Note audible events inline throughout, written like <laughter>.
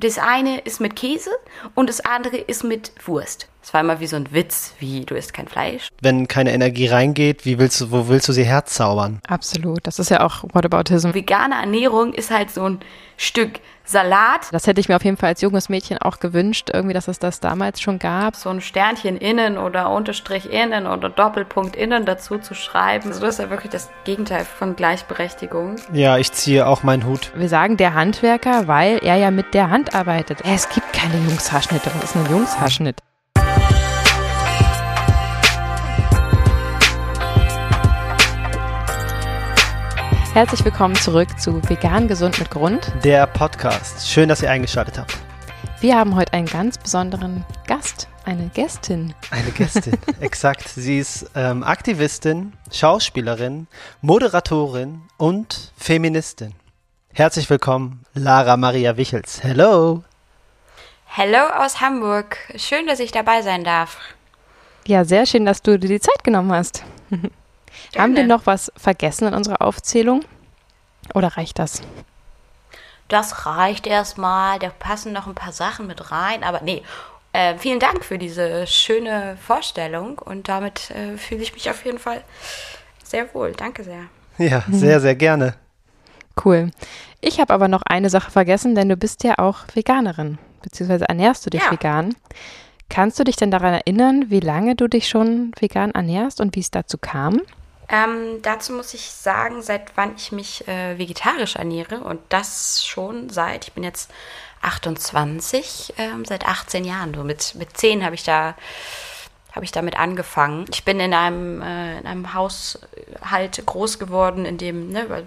das eine ist mit Käse und das andere ist mit Wurst. Das war immer wie so ein Witz, wie du isst kein Fleisch. Wenn keine Energie reingeht, wie willst du, wo willst du sie herzaubern? Absolut. Das ist ja auch Whataboutism. Vegane Ernährung ist halt so ein Stück Salat. Das hätte ich mir auf jeden Fall als junges Mädchen auch gewünscht, irgendwie, dass es das damals schon gab. So ein Sternchen innen oder Unterstrich innen oder Doppelpunkt innen dazu zu schreiben. Also das ist ja wirklich das Gegenteil von Gleichberechtigung. Ja, ich ziehe auch meinen Hut. Wir sagen der Handwerker, weil er ja mit der Hand arbeitet. Es gibt keine Jungshaarschnitte. Was ist ein Jungshaarschnitt? Herzlich willkommen zurück zu Vegan Gesund mit Grund. Der Podcast. Schön, dass ihr eingeschaltet habt. Wir haben heute einen ganz besonderen Gast, eine Gästin. Eine Gästin, <laughs> exakt. Sie ist ähm, Aktivistin, Schauspielerin, Moderatorin und Feministin. Herzlich willkommen, Lara Maria Wichels. Hello. Hello aus Hamburg. Schön, dass ich dabei sein darf. Ja, sehr schön, dass du dir die Zeit genommen hast. <laughs> Haben wir noch was vergessen in unserer Aufzählung? Oder reicht das? Das reicht erstmal. Da passen noch ein paar Sachen mit rein. Aber nee, äh, vielen Dank für diese schöne Vorstellung. Und damit äh, fühle ich mich auf jeden Fall sehr wohl. Danke sehr. Ja, sehr, sehr gerne. Cool. Ich habe aber noch eine Sache vergessen, denn du bist ja auch Veganerin, beziehungsweise ernährst du dich Ja. vegan. Kannst du dich denn daran erinnern, wie lange du dich schon vegan ernährst und wie es dazu kam? Ähm, dazu muss ich sagen, seit wann ich mich äh, vegetarisch ernähre und das schon seit, ich bin jetzt 28, ähm, seit 18 Jahren. So mit, mit 10 habe ich da habe ich damit angefangen. Ich bin in einem, äh, in einem Haushalt groß geworden, in dem ne,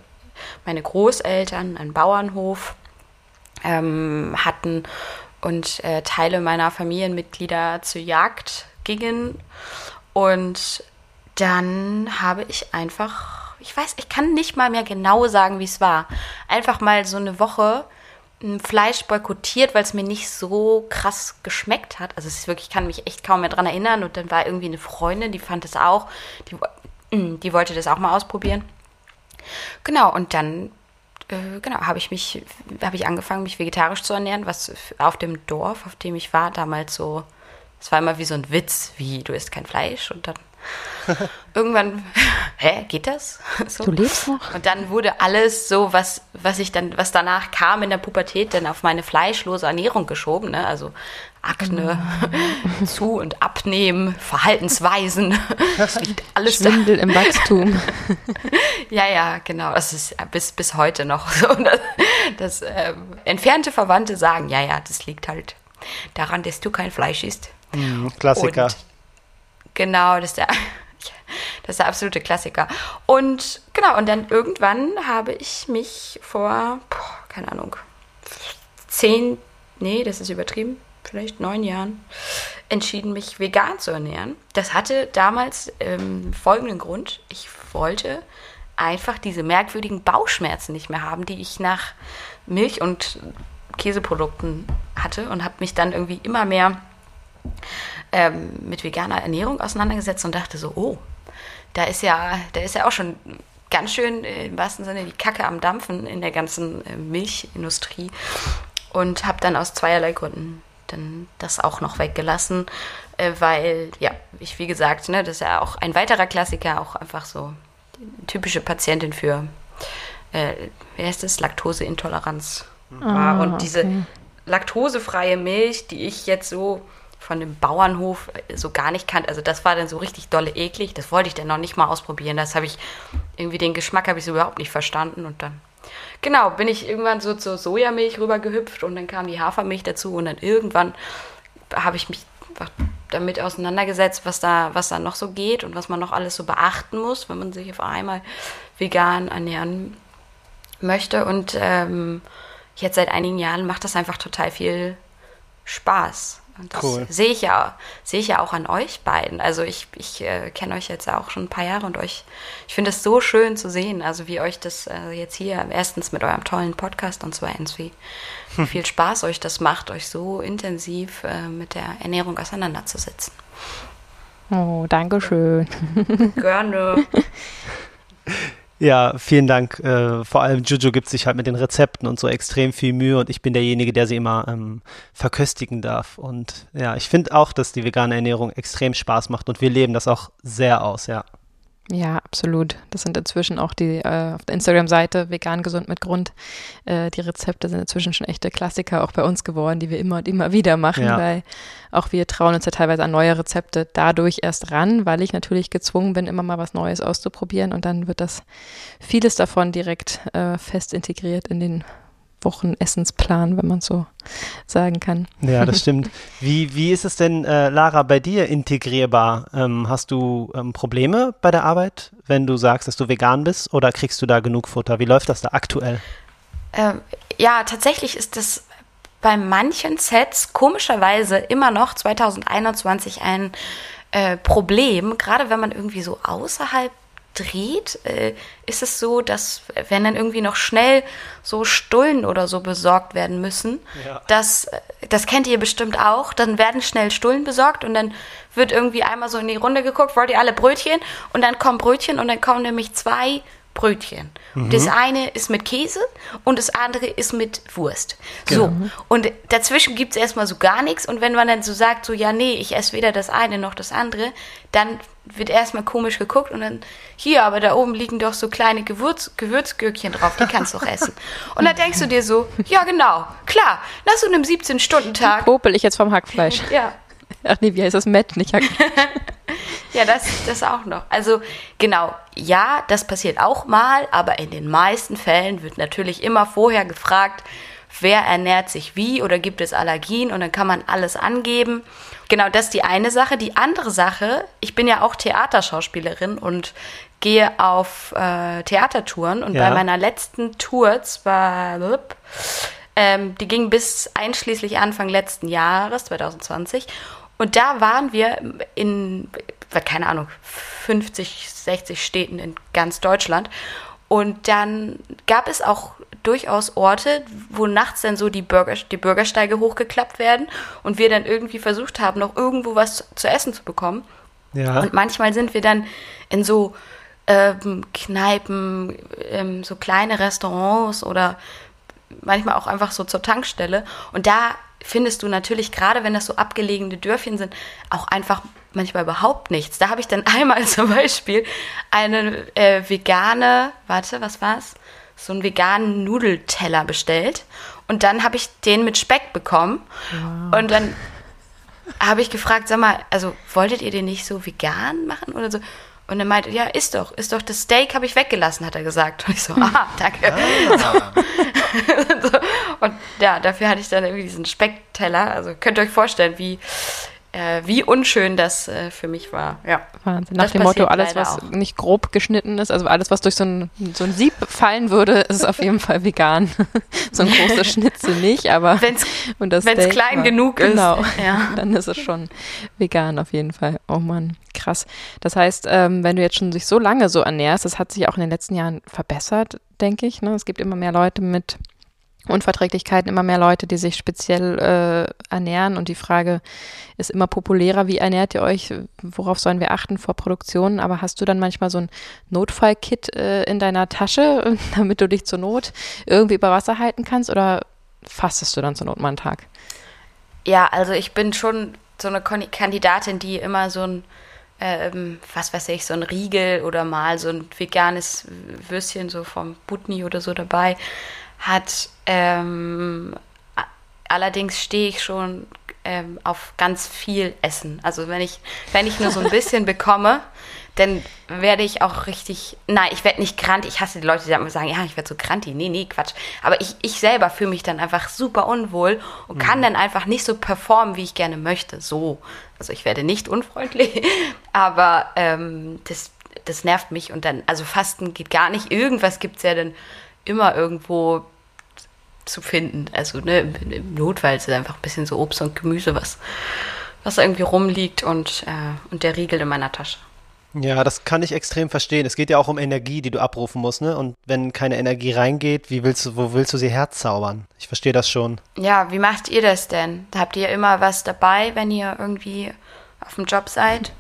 meine Großeltern einen Bauernhof ähm, hatten und äh, Teile meiner Familienmitglieder zur Jagd gingen. Und dann habe ich einfach, ich weiß, ich kann nicht mal mehr genau sagen, wie es war. Einfach mal so eine Woche m, Fleisch boykottiert, weil es mir nicht so krass geschmeckt hat. Also es ist wirklich, ich kann mich echt kaum mehr dran erinnern. Und dann war irgendwie eine Freundin, die fand es auch, die, wo- die wollte das auch mal ausprobieren. Genau, und dann äh, genau, habe ich mich, habe ich angefangen, mich vegetarisch zu ernähren, was auf dem Dorf, auf dem ich war, damals so, es war immer wie so ein Witz, wie du isst kein Fleisch und dann <laughs> irgendwann, hä, geht das? <laughs> So. Du lebst noch? Und dann wurde alles so, was, was ich dann, was danach kam in der Pubertät, dann auf meine fleischlose Ernährung geschoben, ne? Also Akne, <laughs> zu- und abnehmen, Verhaltensweisen, das liegt alles da. Schwindel im Wachstum. Ja, ja, genau. Das ist äh, bis, bis heute noch so. Das, das ähm, entfernte Verwandte sagen, ja, ja, das liegt halt daran, dass du kein Fleisch isst. Hm, Klassiker. Und genau, das ist der, <laughs> das ist der absolute Klassiker. Und genau, und dann irgendwann habe ich mich vor, boah, keine Ahnung, zehn, nee, das ist übertrieben, vielleicht neun Jahren, entschieden, mich vegan zu ernähren. Das hatte damals ähm, folgenden Grund. Ich wollte einfach diese merkwürdigen Bauchschmerzen nicht mehr haben, die ich nach Milch- und Käseprodukten hatte und habe mich dann irgendwie immer mehr ähm, mit veganer Ernährung auseinandergesetzt und dachte so, oh, da ist ja, da ist ja auch schon ganz schön äh, im wahrsten Sinne die Kacke am Dampfen in der ganzen äh, Milchindustrie. Und habe dann aus zweierlei Gründen dann das auch noch weggelassen, äh, weil ja, ich wie gesagt, ne, das ist ja auch ein weiterer Klassiker, auch einfach so typische Patientin für äh, wie heißt das, Laktoseintoleranz war. Und diese laktosefreie Milch, die ich jetzt so von dem Bauernhof äh, so gar nicht kannte. Also das war dann so richtig dolle eklig. Das wollte ich dann noch nicht mal ausprobieren. Das habe ich irgendwie den Geschmack habe ich so überhaupt nicht verstanden und dann genau bin ich irgendwann so zur Sojamilch rübergehüpft und dann kam die Hafermilch dazu und dann irgendwann habe ich mich damit auseinandergesetzt, was da was da noch so geht und was man noch alles so beachten muss, wenn man sich auf einmal vegan ernähren möchte und ähm, jetzt seit einigen Jahren macht das einfach total viel Spaß. Und das Cool. sehe ich ja, sehe ich ja auch an euch beiden. Also ich, ich äh, kenne euch jetzt auch schon ein paar Jahre und euch, ich finde es so schön zu sehen, also wie euch das äh, jetzt hier erstens mit eurem tollen Podcast und zweitens wie, wie <laughs> viel Spaß euch das macht, euch so intensiv äh, mit der Ernährung auseinanderzusetzen. Oh, danke schön. Gerne. <laughs> Ja, vielen Dank. Äh, vor allem Juju gibt sich halt mit den Rezepten und so extrem viel Mühe und ich bin derjenige, der sie immer ähm, verköstigen darf. Und ja, ich finde auch, dass die vegane Ernährung extrem Spaß macht und wir leben das auch sehr aus, ja. Ja, absolut. Das sind inzwischen auch die äh, auf der Instagram-Seite vegan gesund mit Grund. Äh, die Rezepte sind inzwischen schon echte Klassiker auch bei uns geworden, die wir immer und immer wieder machen, ja. weil auch wir trauen uns ja teilweise an neue Rezepte dadurch erst ran, weil ich natürlich gezwungen bin, immer mal was Neues auszuprobieren und dann wird das vieles davon direkt äh, fest integriert in den Wochennessensplan, wenn man so sagen kann. Ja, das <laughs> stimmt. Wie, wie ist es denn, äh, Lara, bei dir integrierbar? Ähm, hast du ähm, Probleme bei der Arbeit, wenn du sagst, dass du vegan bist oder kriegst du da genug Futter? Wie läuft das da aktuell? Ähm, ja, tatsächlich ist das bei manchen Sets komischerweise immer noch 2021 ein äh, Problem, gerade wenn man irgendwie so außerhalb dreht, äh, ist es so, dass wenn dann irgendwie noch schnell so Stullen oder so besorgt werden müssen, ja. das, äh, das kennt ihr bestimmt auch, dann werden schnell Stullen besorgt und dann wird irgendwie einmal so in die Runde geguckt, wollt ihr alle Brötchen? Und dann kommen Brötchen und dann kommen nämlich zwei Brötchen. Mhm. Das eine ist mit Käse und das andere ist mit Wurst. Genau. So. Und dazwischen gibt es erstmal so gar nichts. Und wenn man dann so sagt, so, ja, nee, ich esse weder das eine noch das andere, dann wird erstmal komisch geguckt und dann, hier, aber da oben liegen doch so kleine Gewürz, Gewürzgürkchen drauf, die kannst du auch essen. Und dann denkst du dir so, ja, genau, klar, nach so einem 17-Stunden-Tag. Popel ich jetzt vom Hackfleisch. Ja. Ach nee, wie heißt das? Met, nicht Hackfleisch. <laughs> Ja, das, das auch noch. Also genau, ja, das passiert auch mal, aber in den meisten Fällen wird natürlich immer vorher gefragt, wer ernährt sich wie oder gibt es Allergien und dann kann man alles angeben. Genau, das ist die eine Sache. Die andere Sache, ich bin ja auch Theaterschauspielerin und gehe auf äh, Theatertouren und ja. bei meiner letzten Tour, zwar, ähm, die ging bis einschließlich Anfang letzten Jahres, 2020. Und da waren wir in keine Ahnung, 50, 60 Städten in ganz Deutschland. Und dann gab es auch durchaus Orte, wo nachts dann so die, Bürger, die Bürgersteige hochgeklappt werden und wir dann irgendwie versucht haben, noch irgendwo was zu essen zu bekommen. Ja. Und manchmal sind wir dann in so ähm, Kneipen, ähm, so kleine Restaurants oder manchmal auch einfach so zur Tankstelle. Und da findest du natürlich, gerade wenn das so abgelegene Dörfchen sind, auch einfach manchmal überhaupt nichts. Da habe ich dann <laughs> einmal zum Beispiel eine äh, vegane, warte, was war's? So einen veganen Nudelteller bestellt. Und dann habe ich den mit Speck bekommen. Wow. Und dann habe ich gefragt, sag mal, also wolltet ihr den nicht so vegan machen oder so? Und er meinte, ja, ist doch, ist doch, das Steak habe ich weggelassen, hat er gesagt. Und ich so, <laughs> ah, danke. Ah. <laughs> So. Und ja, dafür hatte ich dann irgendwie diesen Speckteller. Also könnt ihr euch vorstellen, wie, äh, wie unschön das äh, für mich war. Ja. Wahnsinn. Nach das dem Motto, alles, was auch. nicht grob geschnitten ist, also alles, was durch so ein, so ein Sieb fallen würde, ist auf jeden Fall vegan. <laughs> so ein großer Schnitzel nicht, aber wenn es klein war, genug ist, genau, ja. <laughs> dann ist es schon vegan auf jeden Fall. Oh Mann, krass. Das heißt, ähm, wenn du jetzt schon sich so lange so ernährst, das hat sich auch in den letzten Jahren verbessert, denke ich. Ne? Es gibt immer mehr Leute mit Unverträglichkeiten, immer mehr Leute, die sich speziell äh, ernähren. Und die Frage ist immer populärer, wie ernährt ihr euch? Worauf sollen wir achten vor Produktionen? Aber hast du dann manchmal so ein Notfallkit äh, in deiner Tasche, <laughs> damit du dich zur Not irgendwie über Wasser halten kannst? Oder fastest du dann zur Not mal einen Tag? Ja, also ich bin schon so eine Kandidatin, die immer so ein ähm, was weiß ich, so ein Riegel oder mal so ein veganes Würstchen so vom Butni oder so dabei hat. Ähm, allerdings stehe ich schon ähm, auf ganz viel Essen. Also wenn ich, wenn ich nur so ein <laughs> bisschen bekomme, dann werde ich auch richtig, nein, ich werde nicht krantig. Ich hasse die Leute, die sagen, ja, ich werde so krantig. Nee, nee, Quatsch. Aber ich, ich selber fühle mich dann einfach super unwohl und kann mhm. dann einfach nicht so performen, wie ich gerne möchte. So. Also ich werde nicht unfreundlich, <laughs> aber ähm, das, das nervt mich und dann, also Fasten geht gar nicht. Irgendwas gibt es ja dann immer irgendwo zu finden. Also ne, im, Notfall ist es einfach ein bisschen so Obst und Gemüse, was, was irgendwie rumliegt und, äh, und der Riegel in meiner Tasche. Ja, das kann ich extrem verstehen. Es geht ja auch um Energie, die du abrufen musst, ne? Und wenn keine Energie reingeht, wie willst du, wo willst du sie herzaubern? Ich verstehe das schon. Ja, wie macht ihr das denn? Habt ihr immer was dabei, wenn ihr irgendwie auf dem Job seid?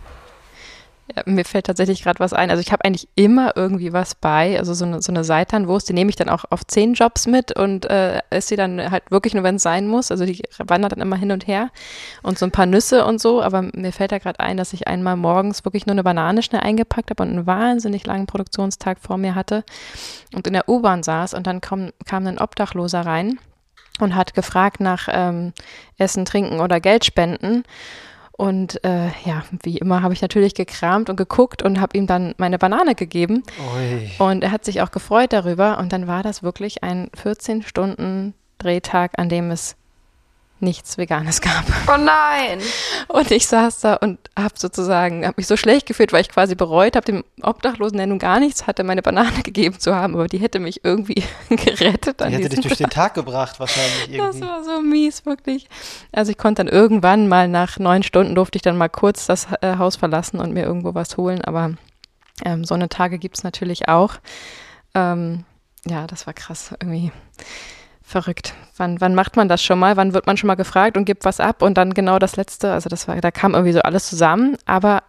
Ja, mir fällt tatsächlich gerade was ein. Also ich habe eigentlich immer irgendwie was bei. Also so eine, so eine Seitanwurst, die nehme ich dann auch auf zehn Jobs mit und äh, esse sie dann halt wirklich nur, wenn es sein muss. Also die wandert dann immer hin und her. Und so ein paar Nüsse und so. Aber mir fällt da gerade ein, dass ich einmal morgens wirklich nur eine Banane schnell eingepackt habe und einen wahnsinnig langen Produktionstag vor mir hatte und in der U-Bahn saß und dann kam, kam ein Obdachloser rein und hat gefragt nach ähm, Essen, Trinken oder Geldspenden. Und äh, ja, wie immer habe ich natürlich gekramt und geguckt und habe ihm dann meine Banane gegeben. Ui. Und er hat sich auch gefreut darüber. Und dann war das wirklich ein 14 Stunden Drehtag, an dem es nichts Veganes gab. Oh nein! Und ich saß da und habe sozusagen, habe mich so schlecht gefühlt, weil ich quasi bereut habe, dem Obdachlosen, der nun gar nichts hatte, meine Banane <laughs> gegeben zu haben, aber die hätte mich irgendwie <laughs> gerettet. Die an hätte dich durch den Tag gebracht, wahrscheinlich das irgendwie. war so mies, wirklich. Also ich konnte dann irgendwann mal nach neun Stunden durfte ich dann mal kurz das äh, Haus verlassen und mir irgendwo was holen, aber ähm, so eine Tage gibt es natürlich auch. Ähm, ja, das war krass, irgendwie verrückt. Wann, wann macht man das schon mal? Wann wird man schon mal gefragt und gibt was ab? Und dann genau das Letzte, also das war, da kam irgendwie so alles zusammen, aber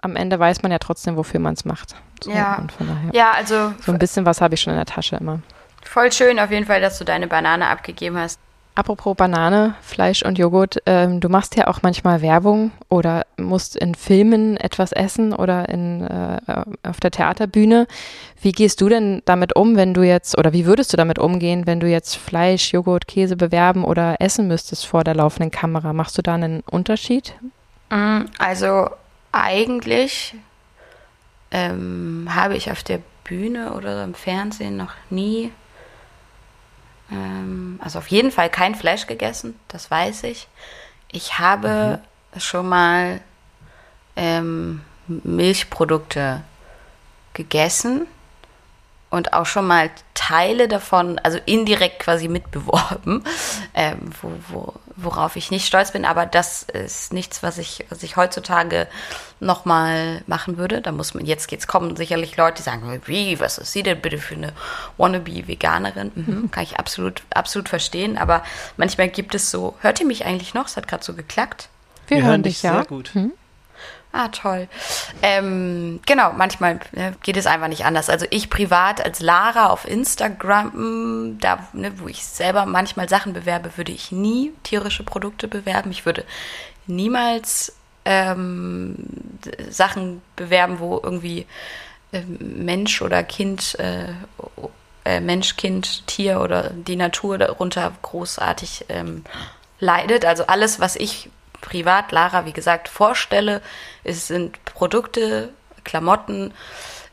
am Ende weiß man ja trotzdem, wofür man es macht. So, Ja. Und von daher, Ja, also so ein bisschen was habe ich schon in der Tasche immer. voll schön auf jeden Fall, dass du deine Banane abgegeben hast. Apropos Banane, Fleisch und Joghurt, ähm, du machst ja auch manchmal Werbung oder musst in Filmen etwas essen oder in, äh, auf der Theaterbühne. Wie gehst du denn damit um, wenn du jetzt, oder wie würdest du damit umgehen, wenn du jetzt Fleisch, Joghurt, Käse bewerben oder essen müsstest vor der laufenden Kamera? Machst du da einen Unterschied? Mm, Also eigentlich ähm, habe ich auf der Bühne oder im Fernsehen noch nie, ähm, also auf jeden Fall kein Fleisch gegessen, das weiß ich. Ich habe schon mal ähm, Milchprodukte gegessen und auch schon mal Teile davon, also indirekt quasi mitbeworben, ähm, wo, wo, worauf ich nicht stolz bin. Aber das ist nichts, was ich, was ich heutzutage nochmal machen würde. Da muss man, jetzt geht's kommen sicherlich Leute, die sagen, wie, was ist sie denn bitte für eine Wannabe-Veganerin? Mhm, kann ich absolut, absolut verstehen. Aber manchmal gibt es so, hört ihr mich eigentlich noch? Es hat gerade so geklackt. Wir, hören dich, ja. sehr gut. Ah, toll. Ähm, genau, manchmal äh, geht es einfach nicht anders. Also ich privat als Lara auf Instagram, mh, da, ne, wo ich selber manchmal Sachen bewerbe, würde ich nie tierische Produkte bewerben. Ich würde niemals ähm, Sachen bewerben, wo irgendwie ähm, Mensch oder Kind, äh, äh, Mensch, Kind, Tier oder die Natur darunter großartig ähm, leidet. Also alles, was ich privat, Lara, wie gesagt, vorstelle, es sind Produkte, Klamotten,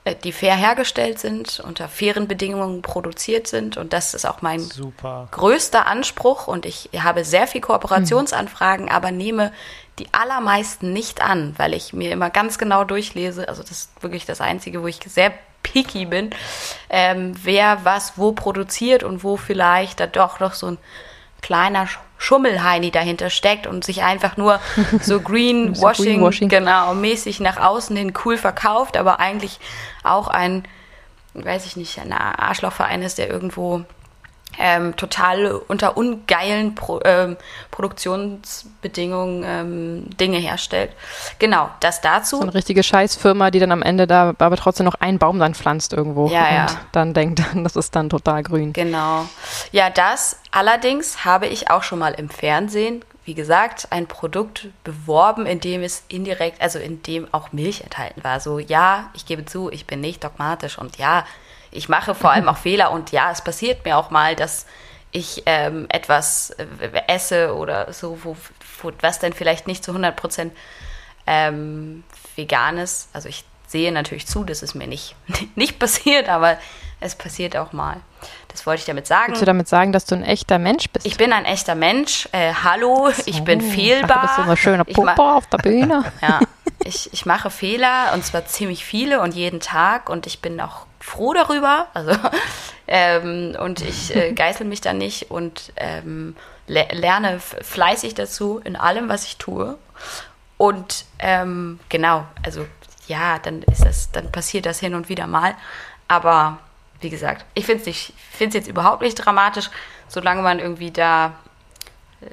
äh, die fair hergestellt sind, unter fairen Bedingungen produziert sind. Und das ist auch mein Super. größter Anspruch und ich habe sehr viel Kooperationsanfragen, aber nehme die allermeisten nicht an, weil ich mir immer ganz genau durchlese. Also das ist wirklich das Einzige, wo ich sehr picky bin, ähm, wer was wo produziert und wo vielleicht da doch noch so ein kleiner Sch- Schummelheini dahinter steckt und sich einfach nur <laughs> so Greenwashing, Greenwashing. genau, mäßig nach außen hin cool verkauft, aber eigentlich auch ein, weiß ich nicht, ein Arschlochverein ist, der irgendwo ähm, total unter ungeilen Pro, ähm, Produktionsbedingungen ähm, Dinge herstellt. Genau, das dazu. So eine richtige Scheißfirma, die dann am Ende da aber trotzdem noch einen Baum dann pflanzt irgendwo Ja, und ja. dann denkt, <laughs> das ist dann total grün. Genau. Ja, das allerdings habe ich auch schon mal im Fernsehen, wie gesagt, ein Produkt beworben, in dem es indirekt, also in dem auch Milch enthalten war. So, ja, ich gebe zu, ich bin nicht dogmatisch und ja, ich mache vor allem auch Fehler und ja, es passiert mir auch mal, dass ich ähm, etwas äh, esse oder so, wo, wo, was dann vielleicht nicht zu 100 Prozent ähm, vegan ist. Also ich sehe natürlich zu, dass es mir nicht, <laughs> nicht passiert, aber es passiert auch mal. Das wollte ich damit sagen. Willst du damit sagen, dass du ein echter Mensch bist? Ich bin ein echter Mensch. Äh, hallo, ich bin fehlbar. dachte, du bist so eine schöne Ich ma- Puppe auf der Bühne. <laughs> ja, ich, ich mache Fehler und zwar ziemlich viele und jeden Tag und ich bin auch froh darüber. Also <laughs> ähm, und ich äh, geißel mich da nicht und ähm, le lerne fleißig dazu in allem, was ich tue. Und ähm, genau, also ja, dann ist das, dann passiert das hin und wieder mal. Aber wie gesagt, ich finde es nicht, jetzt überhaupt nicht dramatisch, solange man irgendwie da äh,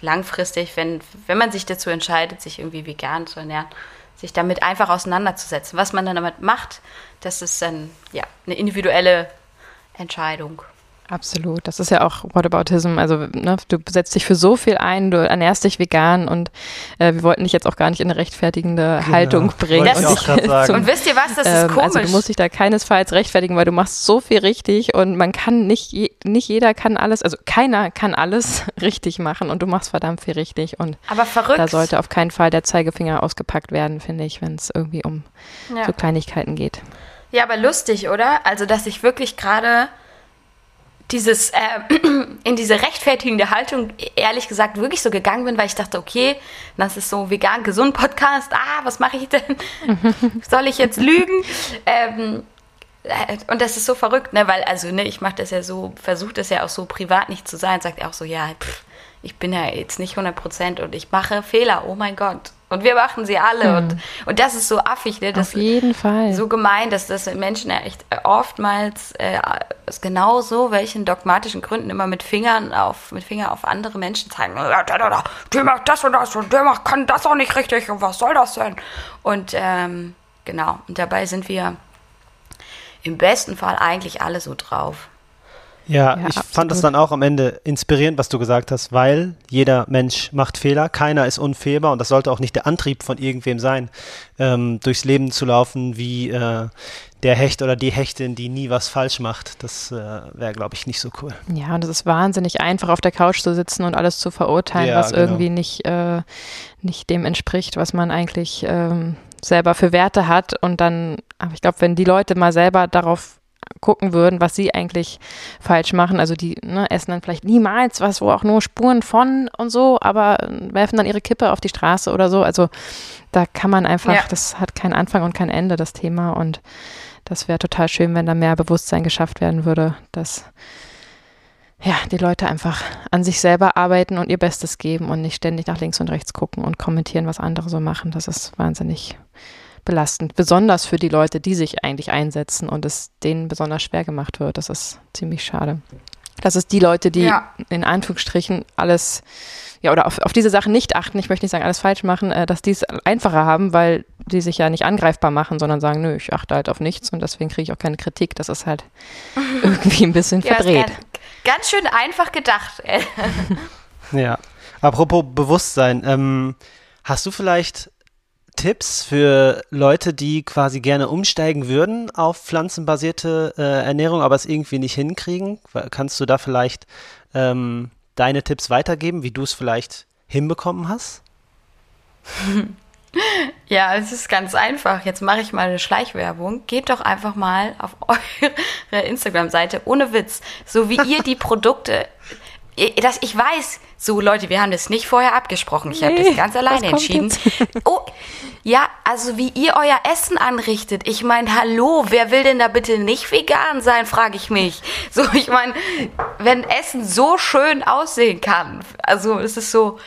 langfristig, wenn, wenn man sich dazu entscheidet, sich irgendwie vegan zu ernähren, sich damit einfach auseinanderzusetzen. Was man dann damit macht, das ist dann ja eine individuelle Entscheidung. Absolut. Das ist ja auch Whataboutism. Also ne, du setzt dich für so viel ein, du ernährst dich vegan und äh, wir wollten dich jetzt auch gar nicht in eine rechtfertigende genau. Haltung bringen. Und, zum, und, wisst ihr was, das ist ähm, komisch. Also du musst dich da keinesfalls rechtfertigen, weil du machst so viel richtig und man kann nicht, nicht jeder kann alles, also keiner kann alles <laughs> richtig machen und du machst verdammt viel richtig und Aber verrückt. da sollte auf keinen Fall der Zeigefinger ausgepackt werden, finde ich, wenn es irgendwie um ja. so Kleinigkeiten geht. Ja, aber lustig, oder? Also, dass ich wirklich gerade dieses, äh, <clears throat> in diese rechtfertigende Haltung, ehrlich gesagt, wirklich so gegangen bin, weil ich dachte, okay, das ist so vegan, gesund Podcast, ah, was mache ich denn? <laughs> Soll ich jetzt lügen? Ähm, äh, und das ist so verrückt, ne, weil, also, ne, ich mache das ja so, versuche das ja auch so privat nicht zu sein, sagt er auch so, ja, pff, ich bin ja jetzt nicht 100 Prozent und ich mache Fehler, oh mein Gott. Und wir machen sie alle. Mhm. Und, und das ist so affig, ne? Das Auf jeden Fall. So gemein, dass das Menschen ja echt oftmals äh, genau so, welchen dogmatischen Gründen immer mit Fingern auf, mit Finger auf andere Menschen zeigen. Der macht das und das und der macht, kann das auch nicht richtig und was soll das denn? Und ähm, genau, und dabei sind wir im besten Fall eigentlich alle so drauf. Ja, ja ich absolut. fand das dann auch am Ende inspirierend, was du gesagt hast, weil jeder Mensch macht Fehler, keiner ist unfehlbar und das sollte auch nicht der Antrieb von irgendwem sein, ähm, durchs Leben zu laufen wie äh, der Hecht oder die Hechtin, die nie was falsch macht. Das äh, wäre, glaube ich, nicht so cool. Ja, und es ist wahnsinnig einfach, auf der Couch zu sitzen und alles zu verurteilen, ja, was genau. irgendwie nicht, äh, nicht dem entspricht, was man eigentlich ähm, selber für Werte hat. Und dann, aber ich glaube, wenn die Leute mal selber darauf gucken würden, was sie eigentlich falsch machen. Also die ne, essen dann vielleicht niemals was, wo auch nur Spuren von und so, aber werfen dann ihre Kippe auf die Straße oder so. Also da kann man einfach, ja. das hat keinen Anfang und kein Ende, das Thema. Und das wäre total schön, wenn da mehr Bewusstsein geschafft werden würde, dass ja, die Leute einfach an sich selber arbeiten und ihr Bestes geben und nicht ständig nach links und rechts gucken und kommentieren, was andere so machen. Das ist wahnsinnig belastend, besonders für die Leute, die sich eigentlich einsetzen und es denen besonders schwer gemacht wird. Das ist ziemlich schade. Das ist die Leute, die ja. in Anführungsstrichen alles, ja, oder auf, auf diese Sachen nicht achten, ich möchte nicht sagen, alles falsch machen, äh, dass die es einfacher haben, weil die sich ja nicht angreifbar machen, sondern sagen, nö, ich achte halt auf nichts und deswegen kriege ich auch keine Kritik. Das ist halt <laughs> irgendwie ein bisschen ja, verdreht. Ganz, ganz schön einfach gedacht. ja. Apropos Bewusstsein, ähm, hast du vielleicht Tipps für Leute, die quasi gerne umsteigen würden auf pflanzenbasierte äh, Ernährung, aber es irgendwie nicht hinkriegen? Kannst du da vielleicht ähm, deine Tipps weitergeben, wie du es vielleicht hinbekommen hast? <laughs> Ja, es ist ganz einfach. Jetzt mache ich mal eine Schleichwerbung. Geht doch einfach mal auf <laughs> eure Instagram-Seite ohne Witz, so wie ihr die Produkte <laughs> das, ich weiß, so Leute, wir haben das nicht vorher abgesprochen. Ich nee, habe das ganz alleine entschieden. <laughs> Oh, ja, also wie ihr euer Essen anrichtet. Ich meine, hallo, wer will denn da bitte nicht vegan sein, frage ich mich. So, ich meine, wenn Essen so schön aussehen kann, also es ist so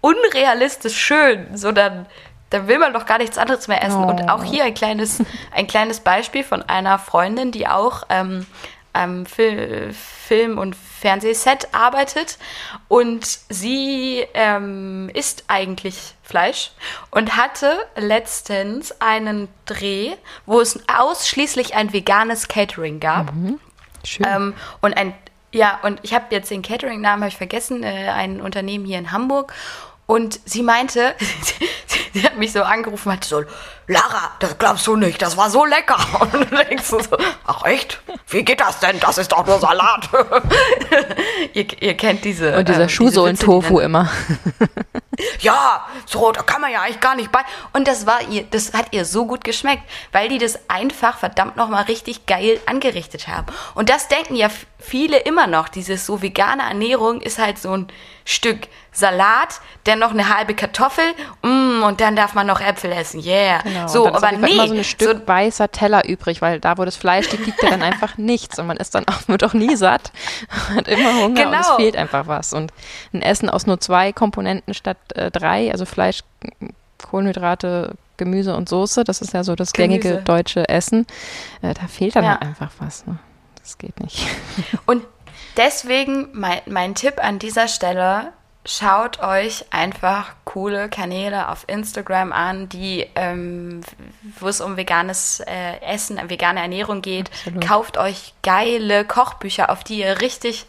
unrealistisch schön, so dann dann will man doch gar nichts anderes mehr essen. Oh. Und auch hier ein kleines, ein kleines Beispiel von einer Freundin, die auch ähm, Film- und Fernsehset arbeitet und sie ähm, isst eigentlich Fleisch und hatte letztens einen Dreh, wo es ausschließlich ein veganes Catering gab. Mhm. Schön. Ähm, und ein ja, und ich habe jetzt den Catering-Namen habe ich vergessen, äh, ein Unternehmen hier in Hamburg. Und sie meinte, <laughs> sie hat mich so angerufen, hat so, Lara, das glaubst du nicht, das war so lecker. <laughs> Und du denkst so, ach echt? Wie geht das denn? Das ist doch nur Salat. <laughs> ihr, ihr, kennt diese. Und dieser ähm, Schuhsohlen-Tofu immer. ja, so, da kann man ja eigentlich gar nicht bei. Und das war ihr, das hat ihr so gut geschmeckt, weil die das einfach verdammt nochmal richtig geil angerichtet haben. Und das denken ja viele immer noch. Dieses so vegane Ernährung ist halt so ein Stück Salat, dann noch eine halbe Kartoffel mm, und dann darf man noch Äpfel essen. Yeah. Genau. So, aber nee. immer so ein Stück so weißer Teller übrig, weil da, wo das Fleisch liegt, liegt ja dann einfach <laughs> nichts und man ist dann auch, wird auch nie satt, <laughs> hat immer Hunger genau. und es genau. fehlt einfach was. Und ein Essen aus nur zwei Komponenten statt äh, drei, also Fleisch, Kohlenhydrate, Gemüse und Soße, das ist ja so das Gemüse. gängige deutsche Essen, äh, da fehlt dann ja. halt einfach was. Ne? Das geht nicht. <laughs> Und deswegen mein, mein Tipp an dieser Stelle, schaut euch einfach coole Kanäle auf Instagram an, die, ähm, wo es um veganes äh, Essen, vegane Ernährung geht. Absolut. Kauft euch geile Kochbücher, auf die ihr richtig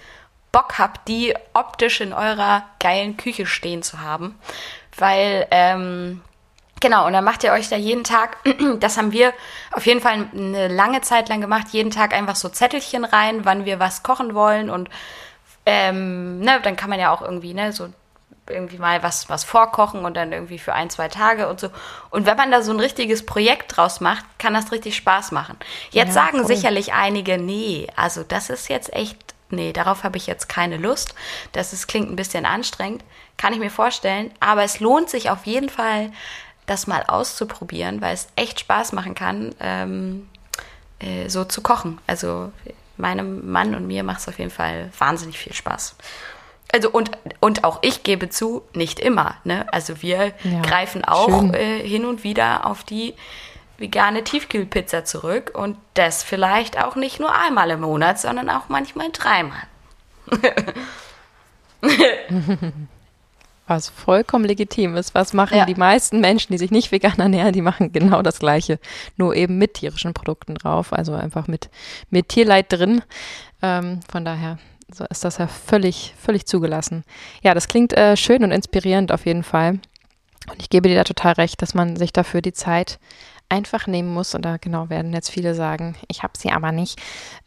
Bock habt, die optisch in eurer geilen Küche stehen zu haben. Weil, ähm, Genau, und dann macht ihr euch da jeden Tag, <clears throat> das haben wir auf jeden Fall eine lange Zeit lang gemacht, jeden Tag einfach so Zettelchen rein, wann wir was kochen wollen und ähm, ne, dann kann man ja auch irgendwie, ne, so irgendwie mal was, was vorkochen und dann irgendwie für ein, zwei Tage und so. Und wenn man da so ein richtiges Projekt draus macht, kann das richtig Spaß machen. Jetzt ja, sagen cool. sicherlich einige, nee, also das ist jetzt echt, nee, darauf habe ich jetzt keine Lust. Das ist, klingt ein bisschen anstrengend, kann ich mir vorstellen. Aber es lohnt sich auf jeden Fall, das mal auszuprobieren, weil es echt Spaß machen kann, ähm, äh, so zu kochen. Also meinem Mann und mir macht es auf jeden Fall wahnsinnig viel Spaß. Also und, und auch ich gebe zu, nicht immer. Ne? Also wir ja, greifen auch äh, hin und wieder auf die vegane Tiefkühlpizza zurück und das vielleicht auch nicht nur einmal im Monat, sondern auch manchmal dreimal. <laughs> <laughs> Was vollkommen legitim ist. Was machen ja. die meisten Menschen, die sich nicht vegan <laughs> ernähren, die machen genau das Gleiche. Nur eben mit tierischen Produkten drauf, also einfach mit, mit Tierleid drin. Ähm, von daher so ist das ja völlig, völlig zugelassen. Ja, das klingt äh, schön und inspirierend auf jeden Fall. Und ich gebe dir da total recht, dass man sich dafür die Zeit einfach nehmen muss. Und da genau werden jetzt viele sagen, ich habe sie aber nicht.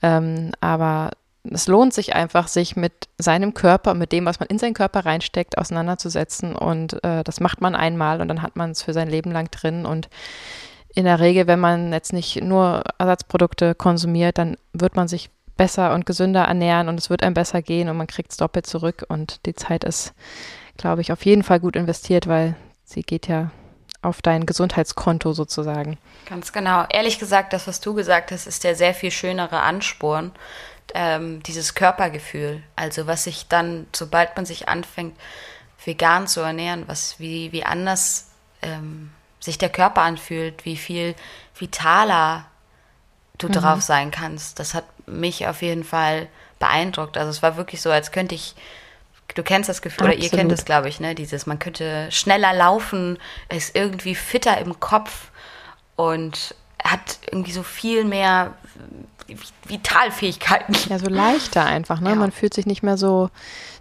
Ähm, aber es lohnt sich einfach, sich mit seinem Körper, mit dem, was man in seinen Körper reinsteckt, auseinanderzusetzen. Und äh, das macht man einmal und dann hat man es für sein Leben lang drin. Und in der Regel, wenn man jetzt nicht nur Ersatzprodukte konsumiert, dann wird man sich besser und gesünder ernähren und es wird einem besser gehen und man kriegt es doppelt zurück. Und die Zeit ist, glaube ich, auf jeden Fall gut investiert, weil sie geht ja auf dein Gesundheitskonto sozusagen. Ganz genau. Ehrlich gesagt, das, was du gesagt hast, ist der sehr viel schönere Ansporn ähm, dieses Körpergefühl. Also was sich dann, sobald man sich anfängt, vegan zu ernähren, was wie, wie anders ähm, sich der Körper anfühlt, wie viel vitaler du mhm. drauf sein kannst. Das hat mich auf jeden Fall beeindruckt. Also es war wirklich so, als könnte ich, du kennst das Gefühl, Absolut. oder ihr kennt es, glaube ich, ne? Dieses, man könnte schneller laufen, ist irgendwie fitter im Kopf und hat irgendwie so viel mehr Vitalfähigkeiten. Ja, so leichter einfach, ne? Ja. Man fühlt sich nicht mehr so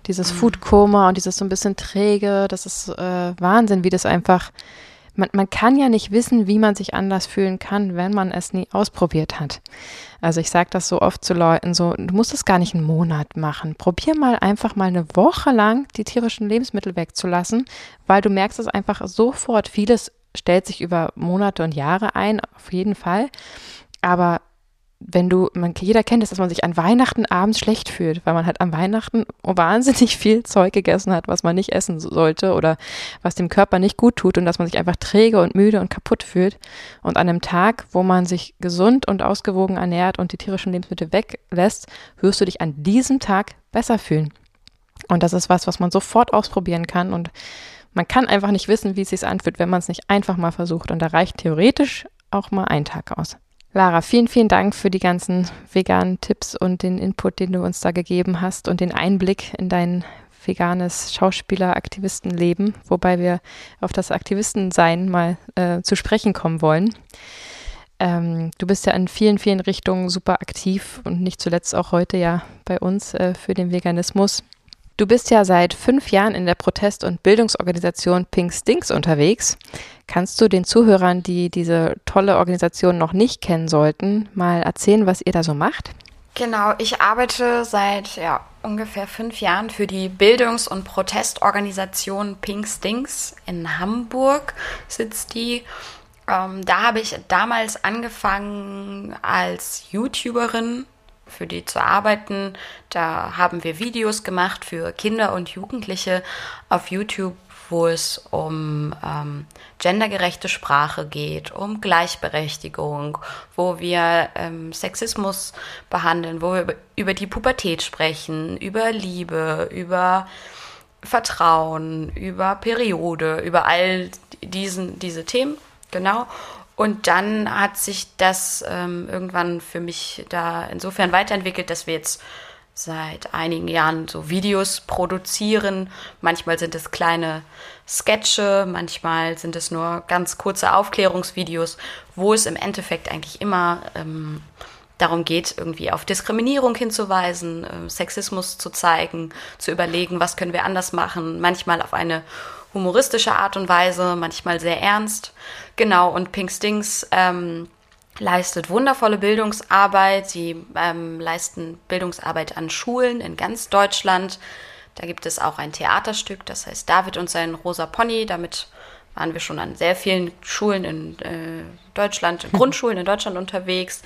dieses mhm. Foodkoma und dieses so ein bisschen träge. Das ist äh, Wahnsinn, wie das einfach. Man, man kann ja nicht wissen, wie man sich anders fühlen kann, wenn man es nie ausprobiert hat. Also ich sage das so oft zu Leuten, so, du musst es gar nicht einen Monat machen. Probier mal einfach mal eine Woche lang die tierischen Lebensmittel wegzulassen, weil du merkst es einfach sofort. Vieles stellt sich über Monate und Jahre ein, auf jeden Fall. Aber wenn du, man, jeder kennt es, dass man sich an Weihnachten abends schlecht fühlt, weil man halt am Weihnachten wahnsinnig viel Zeug gegessen hat, was man nicht essen sollte oder was dem Körper nicht gut tut und dass man sich einfach träge und müde und kaputt fühlt. Und an einem Tag, wo man sich gesund und ausgewogen ernährt und die tierischen Lebensmittel weglässt, wirst du dich an diesem Tag besser fühlen. Und das ist was, was man sofort ausprobieren kann und man kann einfach nicht wissen, wie es sich anfühlt, wenn man es nicht einfach mal versucht. Und da reicht theoretisch auch mal ein Tag aus. Lara, vielen, vielen Dank für die ganzen veganen Tipps und den Input, den du uns da gegeben hast und den Einblick in dein veganes Schauspieler-Aktivistenleben, wobei wir auf das Aktivistensein mal äh, zu sprechen kommen wollen. Ähm, du bist ja in vielen, vielen Richtungen super aktiv und nicht zuletzt auch heute ja bei uns äh, für den Veganismus. Du bist ja seit fünf Jahren in der Protest- und Bildungsorganisation Pink Stinks unterwegs. Kannst du den Zuhörern, die diese tolle Organisation noch nicht kennen sollten, mal erzählen, was ihr da so macht? Genau, ich arbeite seit ja, ungefähr fünf Jahren für die Bildungs- und Protestorganisation Pink Stinks in Hamburg sitzt die. Ähm, da habe ich damals angefangen als YouTuberin für die zu arbeiten. Da haben wir Videos gemacht für Kinder und Jugendliche auf YouTube, wo es um ähm, gendergerechte Sprache geht, um Gleichberechtigung, wo wir ähm, Sexismus behandeln, wo wir über, die Pubertät sprechen, über Liebe, über Vertrauen, über Periode, über all diesen, diese Themen. Genau. Und dann hat sich das ähm, irgendwann für mich da insofern weiterentwickelt, dass wir jetzt seit einigen Jahren so Videos produzieren. Manchmal sind es kleine Sketche, manchmal sind es nur ganz kurze Aufklärungsvideos, wo es im Endeffekt eigentlich immer ähm, darum geht, irgendwie auf Diskriminierung hinzuweisen, äh, Sexismus zu zeigen, zu überlegen, was können wir anders machen, manchmal auf eine humoristische Art und Weise, manchmal sehr ernst. Genau, und Pink Stings ähm, leistet wundervolle Bildungsarbeit. Sie ähm, leisten Bildungsarbeit an Schulen in ganz Deutschland. Da gibt es auch ein Theaterstück, das heißt David und sein rosa Pony. Damit waren wir schon an sehr vielen Schulen in äh, Deutschland, Grundschulen in Deutschland unterwegs.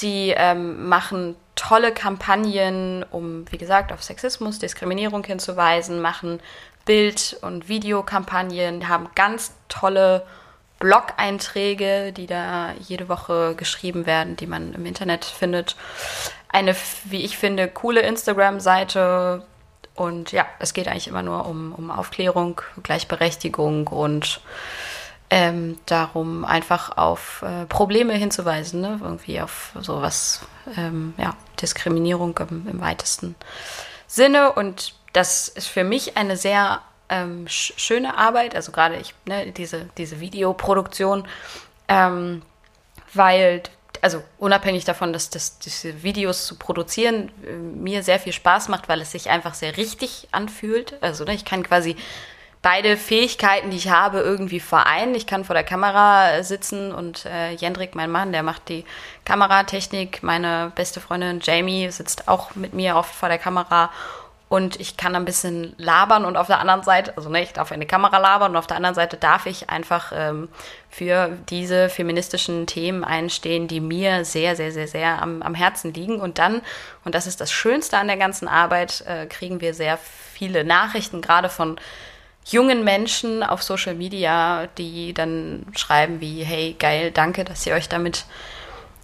Die ähm, machen tolle Kampagnen, um, wie gesagt, auf Sexismus, Diskriminierung hinzuweisen, machen Bild- und Videokampagnen, haben ganz tolle Blog-Einträge, die da jede Woche geschrieben werden, die man im Internet findet. Eine, wie ich finde, coole Instagram-Seite. Und ja, es geht eigentlich immer nur um, um Aufklärung, Gleichberechtigung und ähm, darum, einfach auf äh, Probleme hinzuweisen, ne? irgendwie auf sowas, ähm, ja, Diskriminierung im, im weitesten Sinne. Und das ist für mich eine sehr ähm, schöne Arbeit, also gerade ich, ne, diese, diese Videoproduktion, ähm, weil, also unabhängig davon, dass das, diese Videos zu produzieren äh, mir sehr viel Spaß macht, weil es sich einfach sehr richtig anfühlt. Also ne, ich kann quasi beide Fähigkeiten, die ich habe, irgendwie vereinen. Ich kann vor der Kamera sitzen und äh, Jendrik, mein Mann, der macht die Kameratechnik. Meine beste Freundin Jamie sitzt auch mit mir oft vor der Kamera und ich kann ein bisschen labern und auf der anderen Seite, also ne, ich darf in die Kamera labern und auf der anderen Seite darf ich einfach ähm, für diese feministischen Themen einstehen, die mir sehr, sehr, sehr, sehr am, am Herzen liegen. Und dann, und das ist das Schönste an der ganzen Arbeit, äh, kriegen wir sehr viele Nachrichten, gerade von jungen Menschen auf Social Media, die dann schreiben wie, hey, geil, danke, dass ihr euch damit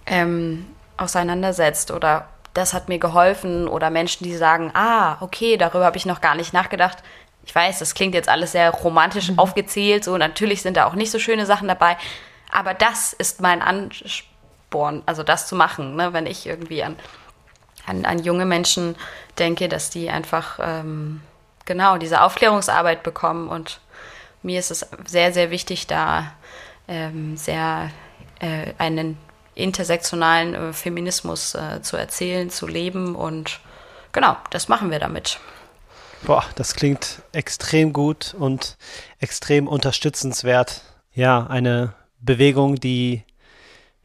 ähm, auseinandersetzt oder das hat mir geholfen oder Menschen, die sagen, ah, okay, darüber habe ich noch gar nicht nachgedacht. Ich weiß, das klingt jetzt alles sehr romantisch mhm. aufgezählt, so natürlich sind da auch nicht so schöne Sachen dabei, aber das ist mein Ansporn, also das zu machen, ne? wenn ich irgendwie an, an, an junge Menschen denke, dass die einfach ähm, genau diese Aufklärungsarbeit bekommen und mir ist es sehr, sehr wichtig, da ähm, sehr äh, einen intersektionalen äh, Feminismus äh, zu erzählen, zu leben und genau, das machen wir damit. Boah, das klingt extrem gut und extrem unterstützenswert. Ja, eine Bewegung, die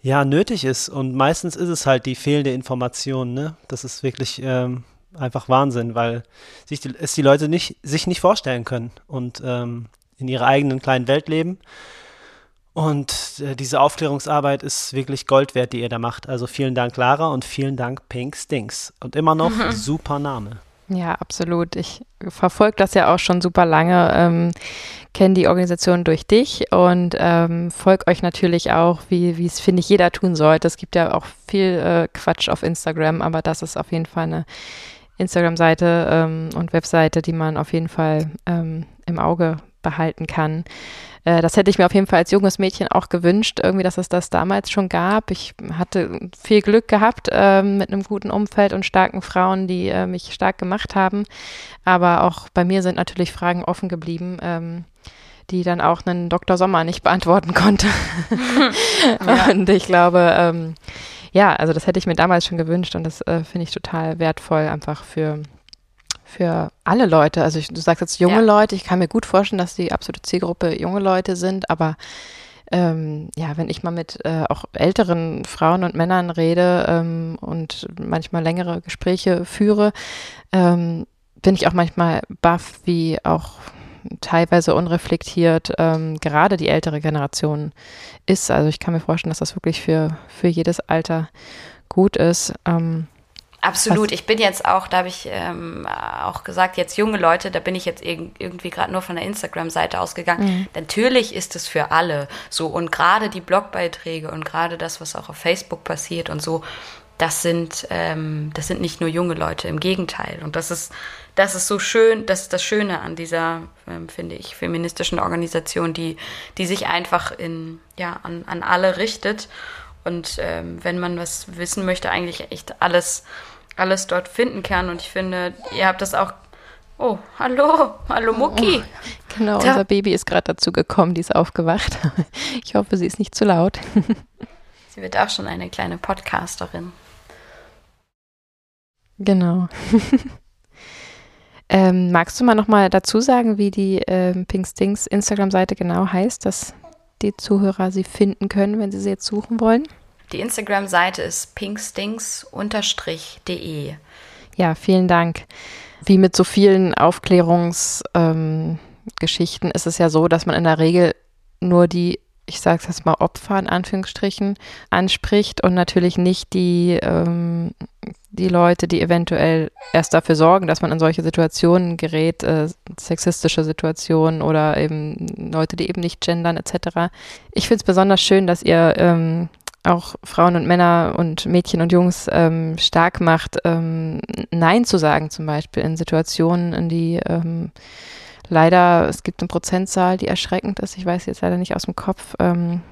ja nötig ist und meistens ist es halt die fehlende Information. Ne? Das ist wirklich ähm, einfach Wahnsinn, weil sich die, es die Leute nicht, sich nicht vorstellen können und ähm, in ihrer eigenen kleinen Welt leben und äh, diese Aufklärungsarbeit ist wirklich Gold wert, die ihr da macht. Also vielen Dank, Lara, und vielen Dank, Pink Stinks. Und immer noch mhm. super Name. Ja, absolut. Ich verfolge das ja auch schon super lange, ähm, kenne die Organisation durch dich und ähm, folge euch natürlich auch, wie es, finde ich, jeder tun sollte. Es gibt ja auch viel äh, Quatsch auf Instagram, aber das ist auf jeden Fall eine Instagram-Seite ähm, und Webseite, die man auf jeden Fall ähm, im Auge behalten kann. Äh, das hätte ich mir auf jeden Fall als junges Mädchen auch gewünscht, irgendwie, dass es das damals schon gab. Ich hatte viel Glück gehabt äh, mit einem guten Umfeld und starken Frauen, die äh, mich stark gemacht haben. Aber auch bei mir sind natürlich Fragen offen geblieben. Ähm, die dann auch einen Dr. Sommer nicht beantworten konnte. <laughs> ja. Und ich glaube, ähm, ja, also das hätte ich mir damals schon gewünscht und das äh, finde ich total wertvoll einfach für für alle Leute. Also ich, du sagst jetzt junge ja. Leute, ich kann mir gut vorstellen, dass die absolute Zielgruppe junge Leute sind, aber ähm, ja, wenn ich mal mit äh, auch älteren Frauen und Männern rede ähm, und manchmal längere Gespräche führe, ähm, bin ich auch manchmal baff, wie auch teilweise unreflektiert ähm, gerade die ältere Generation ist. Also ich kann mir vorstellen, dass das wirklich für, für jedes Alter gut ist. Ähm, Absolut. Ich bin jetzt auch, da habe ich ähm, auch gesagt, jetzt junge Leute, da bin ich jetzt irgendwie gerade nur von der Instagram-Seite ausgegangen. Mhm. Natürlich ist es für alle so. Und gerade die Blogbeiträge und gerade das, was auch auf Facebook passiert und so, das sind, ähm, das sind nicht nur junge Leute, im Gegenteil. Und das ist, das ist so schön, das ist das Schöne an dieser, ähm, finde ich, feministischen Organisation, die, die sich einfach in, ja, an, an alle richtet. Und ähm, wenn man was wissen möchte, eigentlich echt alles alles dort finden kann. Und ich finde, ihr habt das auch. Oh, hallo, hallo Mucki. Oh, genau, da. unser Baby ist gerade dazu gekommen, die ist aufgewacht. <laughs> Ich hoffe, sie ist nicht zu laut. <laughs> Sie wird auch schon eine kleine Podcasterin. Genau. <laughs> ähm, magst du mal nochmal dazu sagen, wie die ähm, Pink Stings Instagram-Seite genau heißt, dass die Zuhörer sie finden können, wenn sie sie jetzt suchen wollen? Die Instagram-Seite ist pinkstings-de. Ja, vielen Dank. Wie mit so vielen Aufklärungsgeschichten ähm, ist es ja so, dass man in der Regel nur die, ich sage es jetzt mal, Opfer in Anführungsstrichen anspricht und natürlich nicht die, ähm, die Leute, die eventuell erst dafür sorgen, dass man in solche Situationen gerät, äh, sexistische Situationen oder eben Leute, die eben nicht gendern etc. Ich finde es besonders schön, dass ihr ähm, auch Frauen und Männer und Mädchen und Jungs ähm, stark macht, ähm, Nein zu sagen, zum Beispiel in Situationen, in die ähm, leider, es gibt eine Prozentzahl, die erschreckend ist, ich weiß jetzt leider nicht aus dem Kopf, ähm,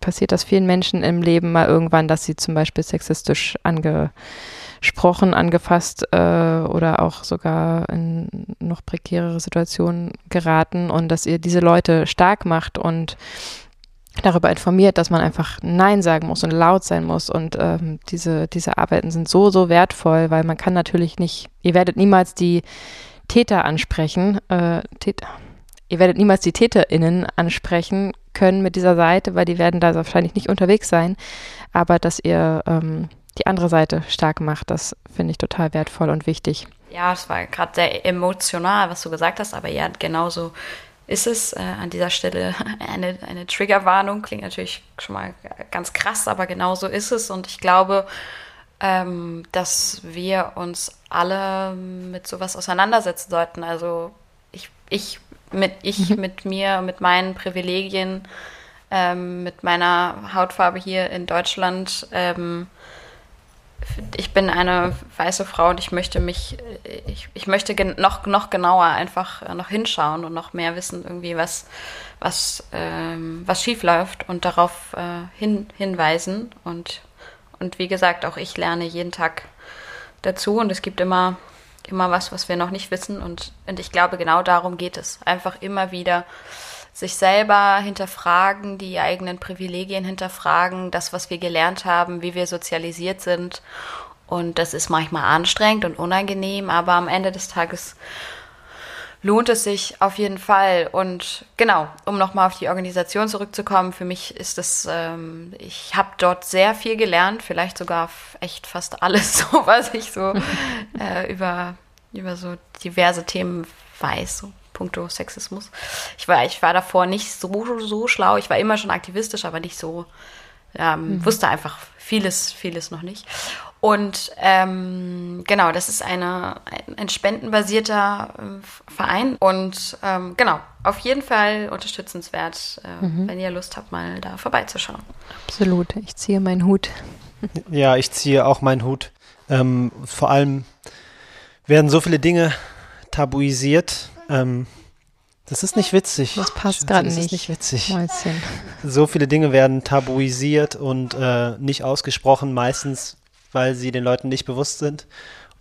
passiert das vielen Menschen im Leben mal irgendwann, dass sie zum Beispiel sexistisch angesprochen, angefasst äh, oder auch sogar in noch prekärere Situationen geraten und dass ihr diese Leute stark macht und darüber informiert, dass man einfach Nein sagen muss und laut sein muss. Und ähm, diese, diese Arbeiten sind so, so wertvoll, weil man kann natürlich nicht, ihr werdet niemals die Täter ansprechen, äh, Täter, ihr werdet niemals die TäterInnen ansprechen können mit dieser Seite, weil die werden da wahrscheinlich nicht unterwegs sein. Aber dass ihr ähm, die andere Seite stark macht, das finde ich total wertvoll und wichtig. Ja, es war gerade sehr emotional, was du gesagt hast, aber ja, genauso ist es. Äh, an dieser Stelle <laughs> eine, eine Triggerwarnung. Klingt natürlich schon mal ganz krass, aber genau so ist es. Und ich glaube, ähm, dass wir uns alle mit sowas auseinandersetzen sollten. Also ich, ich mit ich mhm. mit mir, mit meinen Privilegien, ähm, mit meiner Hautfarbe hier in Deutschland. Ähm, ich bin eine weiße Frau und ich möchte mich, ich, ich möchte noch, noch genauer einfach äh, noch hinschauen und noch mehr wissen, irgendwie, was, was, ähm, was schief läuft und darauf äh, hin, hinweisen. Und, und wie gesagt, auch ich lerne jeden Tag dazu und es gibt immer, immer was, was wir noch nicht wissen. Und, und ich glaube, genau darum geht es. Einfach immer wieder sich selber hinterfragen, die eigenen Privilegien hinterfragen, das, was wir gelernt haben, wie wir sozialisiert sind. Und das ist manchmal anstrengend und unangenehm, aber am Ende des Tages lohnt es sich auf jeden Fall. Und genau, um nochmal auf die Organisation zurückzukommen, für mich ist es, ähm, ich habe dort sehr viel gelernt, vielleicht sogar echt fast alles, <laughs> so was ich so <laughs> äh, über, über so diverse Themen weiß. So puncto Sexismus. Ich war, ich war davor nicht so, so schlau. Ich war immer schon aktivistisch, aber nicht so, ähm, mhm. wusste einfach vieles, vieles noch nicht. Und ähm, genau, das ist eine, ein spendenbasierter äh, Verein und ähm, genau, auf jeden Fall unterstützenswert, äh, mhm. wenn ihr Lust habt, mal da vorbeizuschauen. Absolut, ich ziehe meinen Hut. Ja, ich ziehe auch meinen Hut. Ähm, vor allem werden so viele Dinge tabuisiert ähm, das ist nicht witzig. Das passt gerade nicht. Das ist nicht witzig. Mäuschen. So viele Dinge werden tabuisiert und äh, nicht ausgesprochen, meistens, weil sie den Leuten nicht bewusst sind.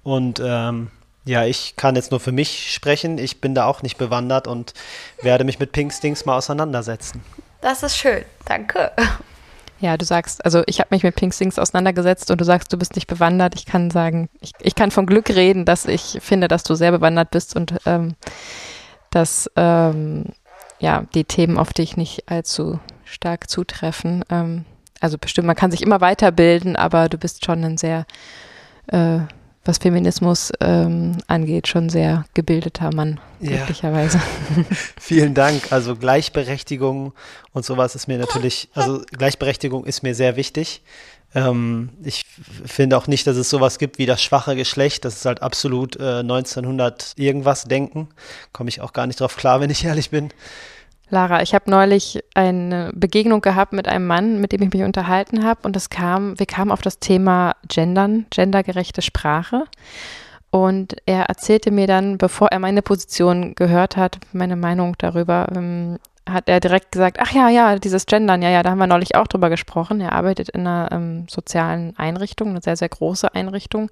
Und ähm, ja, ich kann jetzt nur für mich sprechen. Ich bin da auch nicht bewandert und werde mich mit Pink Stings mal auseinandersetzen. Das ist schön. Danke. Ja, du sagst, also ich habe mich mit Pink Stings auseinandergesetzt und du sagst, du bist nicht bewandert. Ich kann sagen, ich, ich kann von Glück reden, dass ich finde, dass du sehr bewandert bist und ähm, dass ähm, ja, die Themen auf dich nicht allzu stark zutreffen. Ähm, also bestimmt, man kann sich immer weiterbilden, aber du bist schon ein sehr, äh, was Feminismus ähm, angeht, schon sehr gebildeter Mann, ja. glücklicherweise. <laughs> <laughs> Vielen Dank. Also Gleichberechtigung und sowas ist mir natürlich, also Gleichberechtigung ist mir sehr wichtig. Ähm, ich finde auch nicht, dass es sowas gibt wie das schwache Geschlecht. Das ist halt absolut äh, 1900 irgendwas denken. Komme ich auch gar nicht drauf klar, wenn ich ehrlich bin. Lara, ich habe neulich eine Begegnung gehabt mit einem Mann, mit dem ich mich unterhalten habe und es kam, wir kamen auf das Thema Gendern, gendergerechte Sprache. Und er erzählte mir dann, bevor er meine Position gehört hat, meine Meinung darüber, ähm, hat er direkt gesagt, ach ja, ja, dieses Gendern, ja, ja, da haben wir neulich auch drüber gesprochen. Er arbeitet in einer ähm, sozialen Einrichtung, eine sehr, sehr große Einrichtung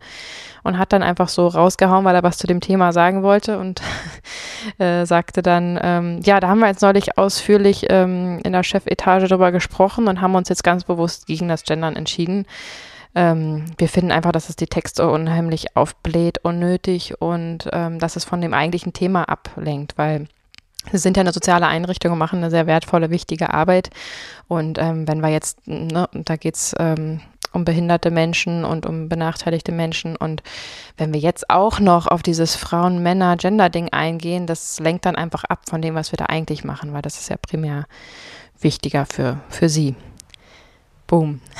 und hat dann einfach so rausgehauen, weil er was zu dem Thema sagen wollte und <laughs> äh, sagte dann, ähm, ja, da haben wir jetzt neulich ausführlich ähm, in der Chefetage drüber gesprochen und haben uns jetzt ganz bewusst gegen das Gendern entschieden. Ähm, wir finden einfach, dass es die Texte unheimlich aufbläht, unnötig und ähm, dass es von dem eigentlichen Thema ablenkt, weil Sie sind ja eine soziale Einrichtung und machen eine sehr wertvolle, wichtige Arbeit. Und ähm, wenn wir jetzt, ne, da geht's ähm, um behinderte Menschen und um benachteiligte Menschen. Und wenn wir jetzt auch noch auf dieses Frauen-Männer-Gender-Ding eingehen, das lenkt dann einfach ab von dem, was wir da eigentlich machen, weil das ist ja primär wichtiger für, für sie. Boom. <laughs>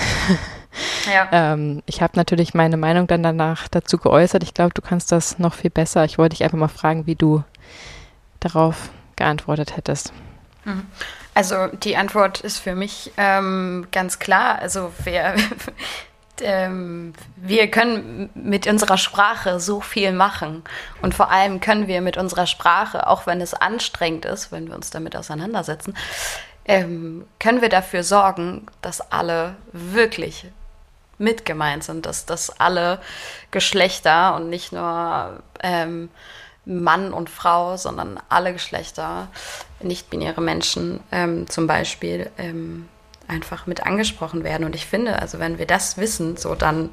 Ja. ähm, ich habe natürlich meine Meinung dann danach dazu geäußert. Ich glaube, du kannst das noch viel besser. Ich wollte dich einfach mal fragen, wie du darauf geantwortet hättest. Mhm. Also die Antwort ist für mich ähm, ganz klar. Also wir, <laughs> ähm, wir können mit unserer Sprache so viel machen. Und vor allem können wir mit unserer Sprache, auch wenn es anstrengend ist, wenn wir uns damit auseinandersetzen, ähm, können wir dafür sorgen, dass alle wirklich mitgemeint sind, dass, dass alle Geschlechter und nicht nur ähm, Mann und Frau, sondern alle Geschlechter, nicht-binäre Menschen ähm, zum Beispiel, ähm, einfach mit angesprochen werden. Und ich finde, also wenn wir das wissen, so dann,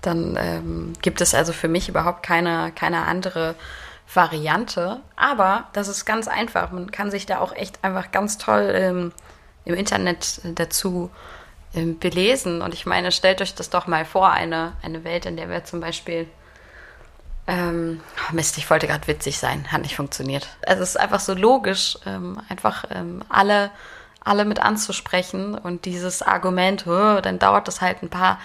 dann ähm, gibt es also für mich überhaupt keine, keine andere Variante. Aber das ist ganz einfach. Man kann sich da auch echt einfach ganz toll ähm, im Internet dazu ähm, belesen. Und ich meine, stellt euch das doch mal vor, eine, eine Welt, in der wir zum Beispiel ähm, oh Mist, ich wollte gerade witzig sein, hat nicht funktioniert. Also es ist einfach so logisch, ähm, einfach ähm, alle, alle mit anzusprechen und dieses Argument, dann dauert das halt ein paar,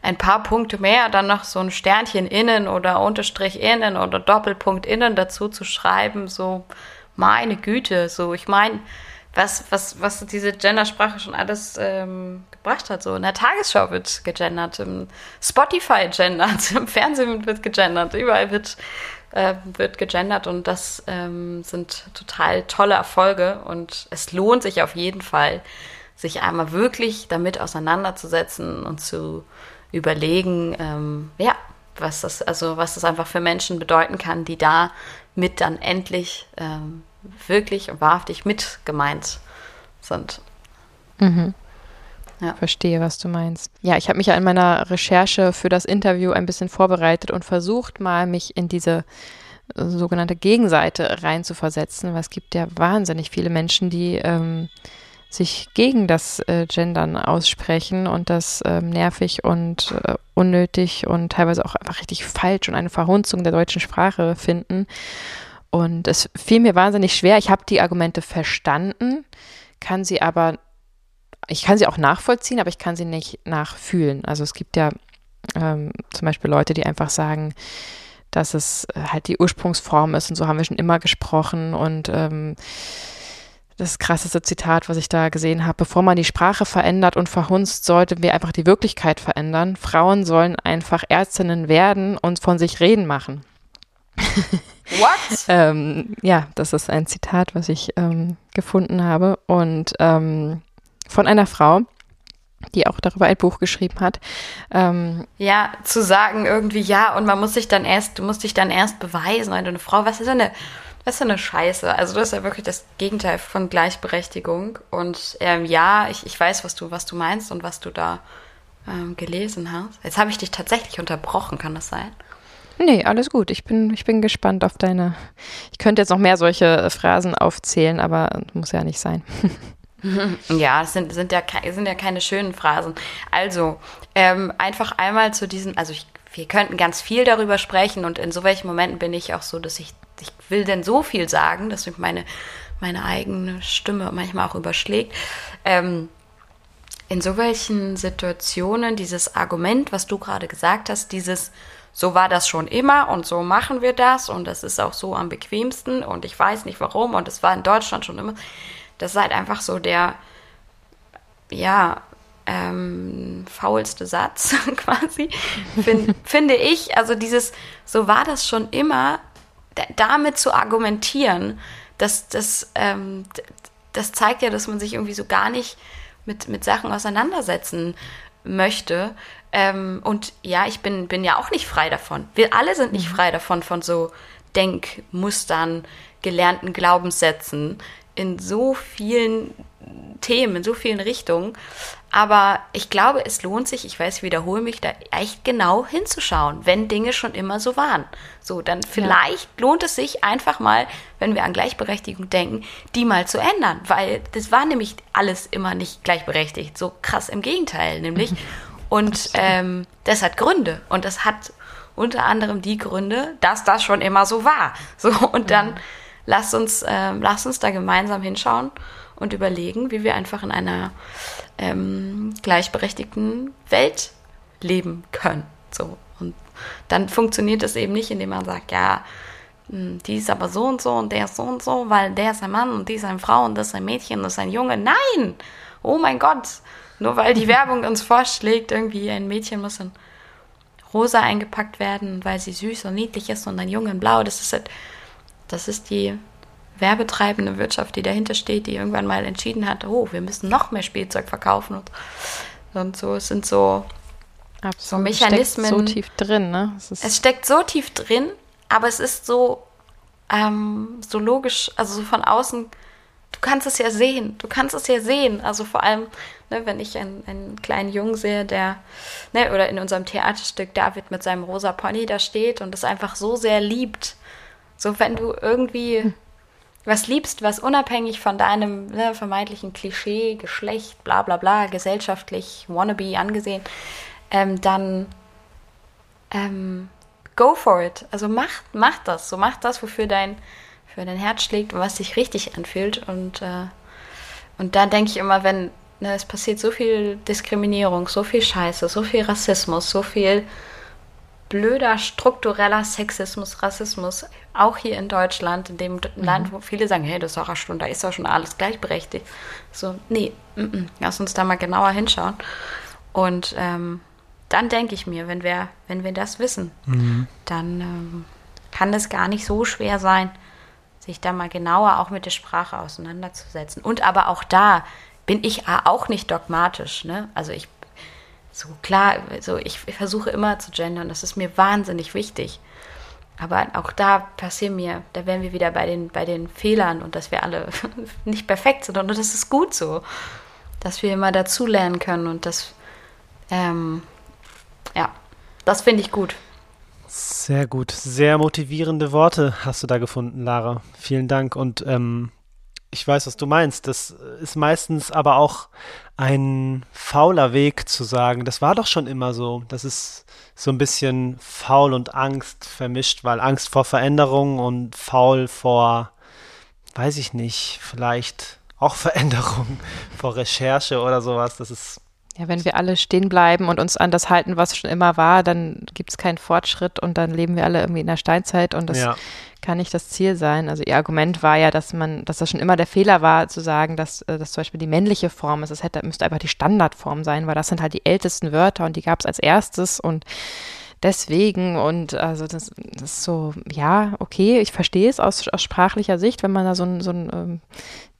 ein paar Punkte mehr, dann noch so ein Sternchen innen oder Unterstrich innen oder Doppelpunkt innen dazu zu schreiben, so meine Güte, so ich meine, was, was, was diese Gendersprache schon alles ähm, gebracht hat. So in der Tagesschau wird gegendert, im Spotify gendert, <laughs> im Fernsehen wird gegendert, überall wird, äh, wird gegendert und das ähm, sind total tolle Erfolge und es lohnt sich auf jeden Fall, sich einmal wirklich damit auseinanderzusetzen und zu überlegen, ähm, ja, was das, also was das einfach für Menschen bedeuten kann, die da mit dann endlich ähm, wirklich und wahrhaftig mit gemeint sind. Mhm. Ja. Verstehe, was du meinst. Ja, ich habe mich ja in meiner Recherche für das Interview ein bisschen vorbereitet und versucht mal, mich in diese sogenannte Gegenseite reinzuversetzen, weil es gibt ja wahnsinnig viele Menschen, die ähm, sich gegen das äh, Gendern aussprechen und das ähm, nervig und äh, unnötig und teilweise auch einfach richtig falsch und eine Verhunzung der deutschen Sprache finden. Und es fiel mir wahnsinnig schwer. Ich habe die Argumente verstanden, kann sie aber, ich kann sie auch nachvollziehen, aber ich kann sie nicht nachfühlen. Also es gibt ja ähm, zum Beispiel Leute, die einfach sagen, dass es halt die Ursprungsform ist und so haben wir schon immer gesprochen und ähm, das krasseste Zitat, was ich da gesehen habe, bevor man die Sprache verändert und verhunzt, sollten wir einfach die Wirklichkeit verändern. Frauen sollen einfach Ärztinnen werden und von sich reden machen. <laughs> What? <laughs> ähm, ja, das ist ein Zitat, was ich ähm, gefunden habe und ähm, von einer Frau, die auch darüber ein Buch geschrieben hat. Ähm, ja, zu sagen irgendwie ja und man muss sich dann erst, du musst dich dann erst beweisen, wenn du eine Frau, was ist denn eine, was ist denn eine Scheiße? Also das ist ja wirklich das Gegenteil von Gleichberechtigung und ähm, ja, ich, ich weiß, was du, was du meinst und was du da ähm, gelesen hast. Jetzt habe ich dich tatsächlich unterbrochen, kann das sein? Nee, alles gut. Ich bin, ich bin gespannt auf deine. Ich könnte jetzt noch mehr solche Phrasen aufzählen, aber muss ja nicht sein. <laughs> Ja, es sind, sind, ja, sind ja keine schönen Phrasen. Also, ähm, einfach einmal zu diesem, also ich, wir könnten ganz viel darüber sprechen und in so welchen Momenten bin ich auch so, dass ich, ich will denn so viel sagen, dass mich meine, meine eigene Stimme manchmal auch überschlägt. Ähm, in so welchen Situationen dieses Argument, was du gerade gesagt hast, dieses so war das schon immer und so machen wir das und das ist auch so am bequemsten und ich weiß nicht warum und es war in Deutschland schon immer. Das ist halt einfach so der, ja, ähm, faulste Satz <laughs> quasi, find, finde ich. Also dieses, so war das schon immer, damit zu argumentieren, das, das, ähm, das zeigt ja, dass man sich irgendwie so gar nicht mit, mit Sachen auseinandersetzen möchte. Ähm, und ja, ich bin, bin ja auch nicht frei davon. Wir alle sind nicht mhm. frei davon, von so Denkmustern, gelernten Glaubenssätzen in so vielen Themen, in so vielen Richtungen. Aber ich glaube, es lohnt sich, ich weiß, ich wiederhole mich, da echt genau hinzuschauen, wenn Dinge schon immer so waren. So, dann vielleicht ja. lohnt es sich einfach mal, wenn wir an Gleichberechtigung denken, die mal zu ändern, weil das war nämlich alles immer nicht gleichberechtigt. So krass im Gegenteil, nämlich. <laughs> Und ähm, das hat Gründe. Und das hat unter anderem die Gründe, dass das schon immer so war. So, und dann mhm. lasst uns, äh, lasst uns da gemeinsam hinschauen und überlegen, wie wir einfach in einer ähm, gleichberechtigten Welt leben können. So. Und dann funktioniert das eben nicht, indem man sagt, ja, hm, die ist aber so und so und der ist so und so, weil der ist ein Mann und die ist eine Frau und das ist ein Mädchen und das ist ein Junge. Nein! Oh mein Gott! Nur weil die Werbung uns vorschlägt, irgendwie ein Mädchen muss in rosa eingepackt werden, weil sie süß und niedlich ist und ein Junge in blau, das ist halt, das ist die werbetreibende Wirtschaft, die dahinter steht, die irgendwann mal entschieden hat, oh, wir müssen noch mehr Spielzeug verkaufen und, und so. Es sind so, so Mechanismen. Steckt so tief drin, ne? Es, es, steckt so tief drin, aber es ist so, ähm, so logisch, also so von außen. Du kannst es ja sehen, du kannst es ja sehen. Also vor allem, ne, wenn ich einen, einen kleinen Jungen sehe, der, ne, oder in unserem Theaterstück David mit seinem rosa Pony da steht und es einfach so sehr liebt. So, wenn du irgendwie hm was liebst, was unabhängig von deinem ne, vermeintlichen Klischee, Geschlecht, bla bla bla, gesellschaftlich, wannabe angesehen, ähm, dann ähm, go for it. Also mach, mach das. So mach das, wofür dein, für dein Herz schlägt und was sich richtig anfühlt. Und, äh, und da denke ich immer, wenn ne, es passiert so viel Diskriminierung, so viel Scheiße, so viel Rassismus, so viel blöder struktureller Sexismus, Rassismus, auch hier in Deutschland, in dem mhm. Land, wo viele sagen, hey, das ist doch Stunde, da ist doch schon alles gleichberechtigt. So, nee, m -m, lass uns da mal genauer hinschauen. Und ähm, dann denke ich mir, wenn wir, wenn wir das wissen, mhm. dann ähm, kann es gar nicht so schwer sein, sich da mal genauer auch mit der Sprache auseinanderzusetzen. Und aber auch da bin ich auch nicht dogmatisch. Ne? Also ich so klar, so ich versuche immer zu gendern, das ist mir wahnsinnig wichtig. Aber auch da passieren mir, da wären wir wieder bei den, bei den Fehlern und dass wir alle <laughs> nicht perfekt sind. Und das ist gut so, dass wir immer dazulernen können und das, ähm, ja, das finde ich gut. Sehr gut, sehr motivierende Worte hast du da gefunden, Lara. Vielen Dank und ähm, ich weiß, was du meinst. Das ist meistens aber auch ein fauler Weg zu sagen, das war doch schon immer so. Das ist so ein bisschen faul und Angst vermischt, weil Angst vor Veränderung und faul vor, weiß ich nicht, vielleicht auch <laughs> Veränderung, vor Recherche oder sowas. Das ist ja, wenn wir alle stehen bleiben und uns an das halten, was schon immer war, dann gibt es keinen Fortschritt und dann leben wir alle irgendwie in der Steinzeit und das ja. kann nicht das Ziel sein. Also ihr Argument war ja, dass man, dass das schon immer der Fehler war, zu sagen, dass äh, das zum Beispiel die männliche Form ist. Es hätte, müsste einfach die Standardform sein, weil das sind halt die ältesten Wörter und die gab es als erstes und deswegen und also das, das, ist so, ja, okay, ich verstehe es aus, aus sprachlicher Sicht, wenn man da so ein, so ein ähm,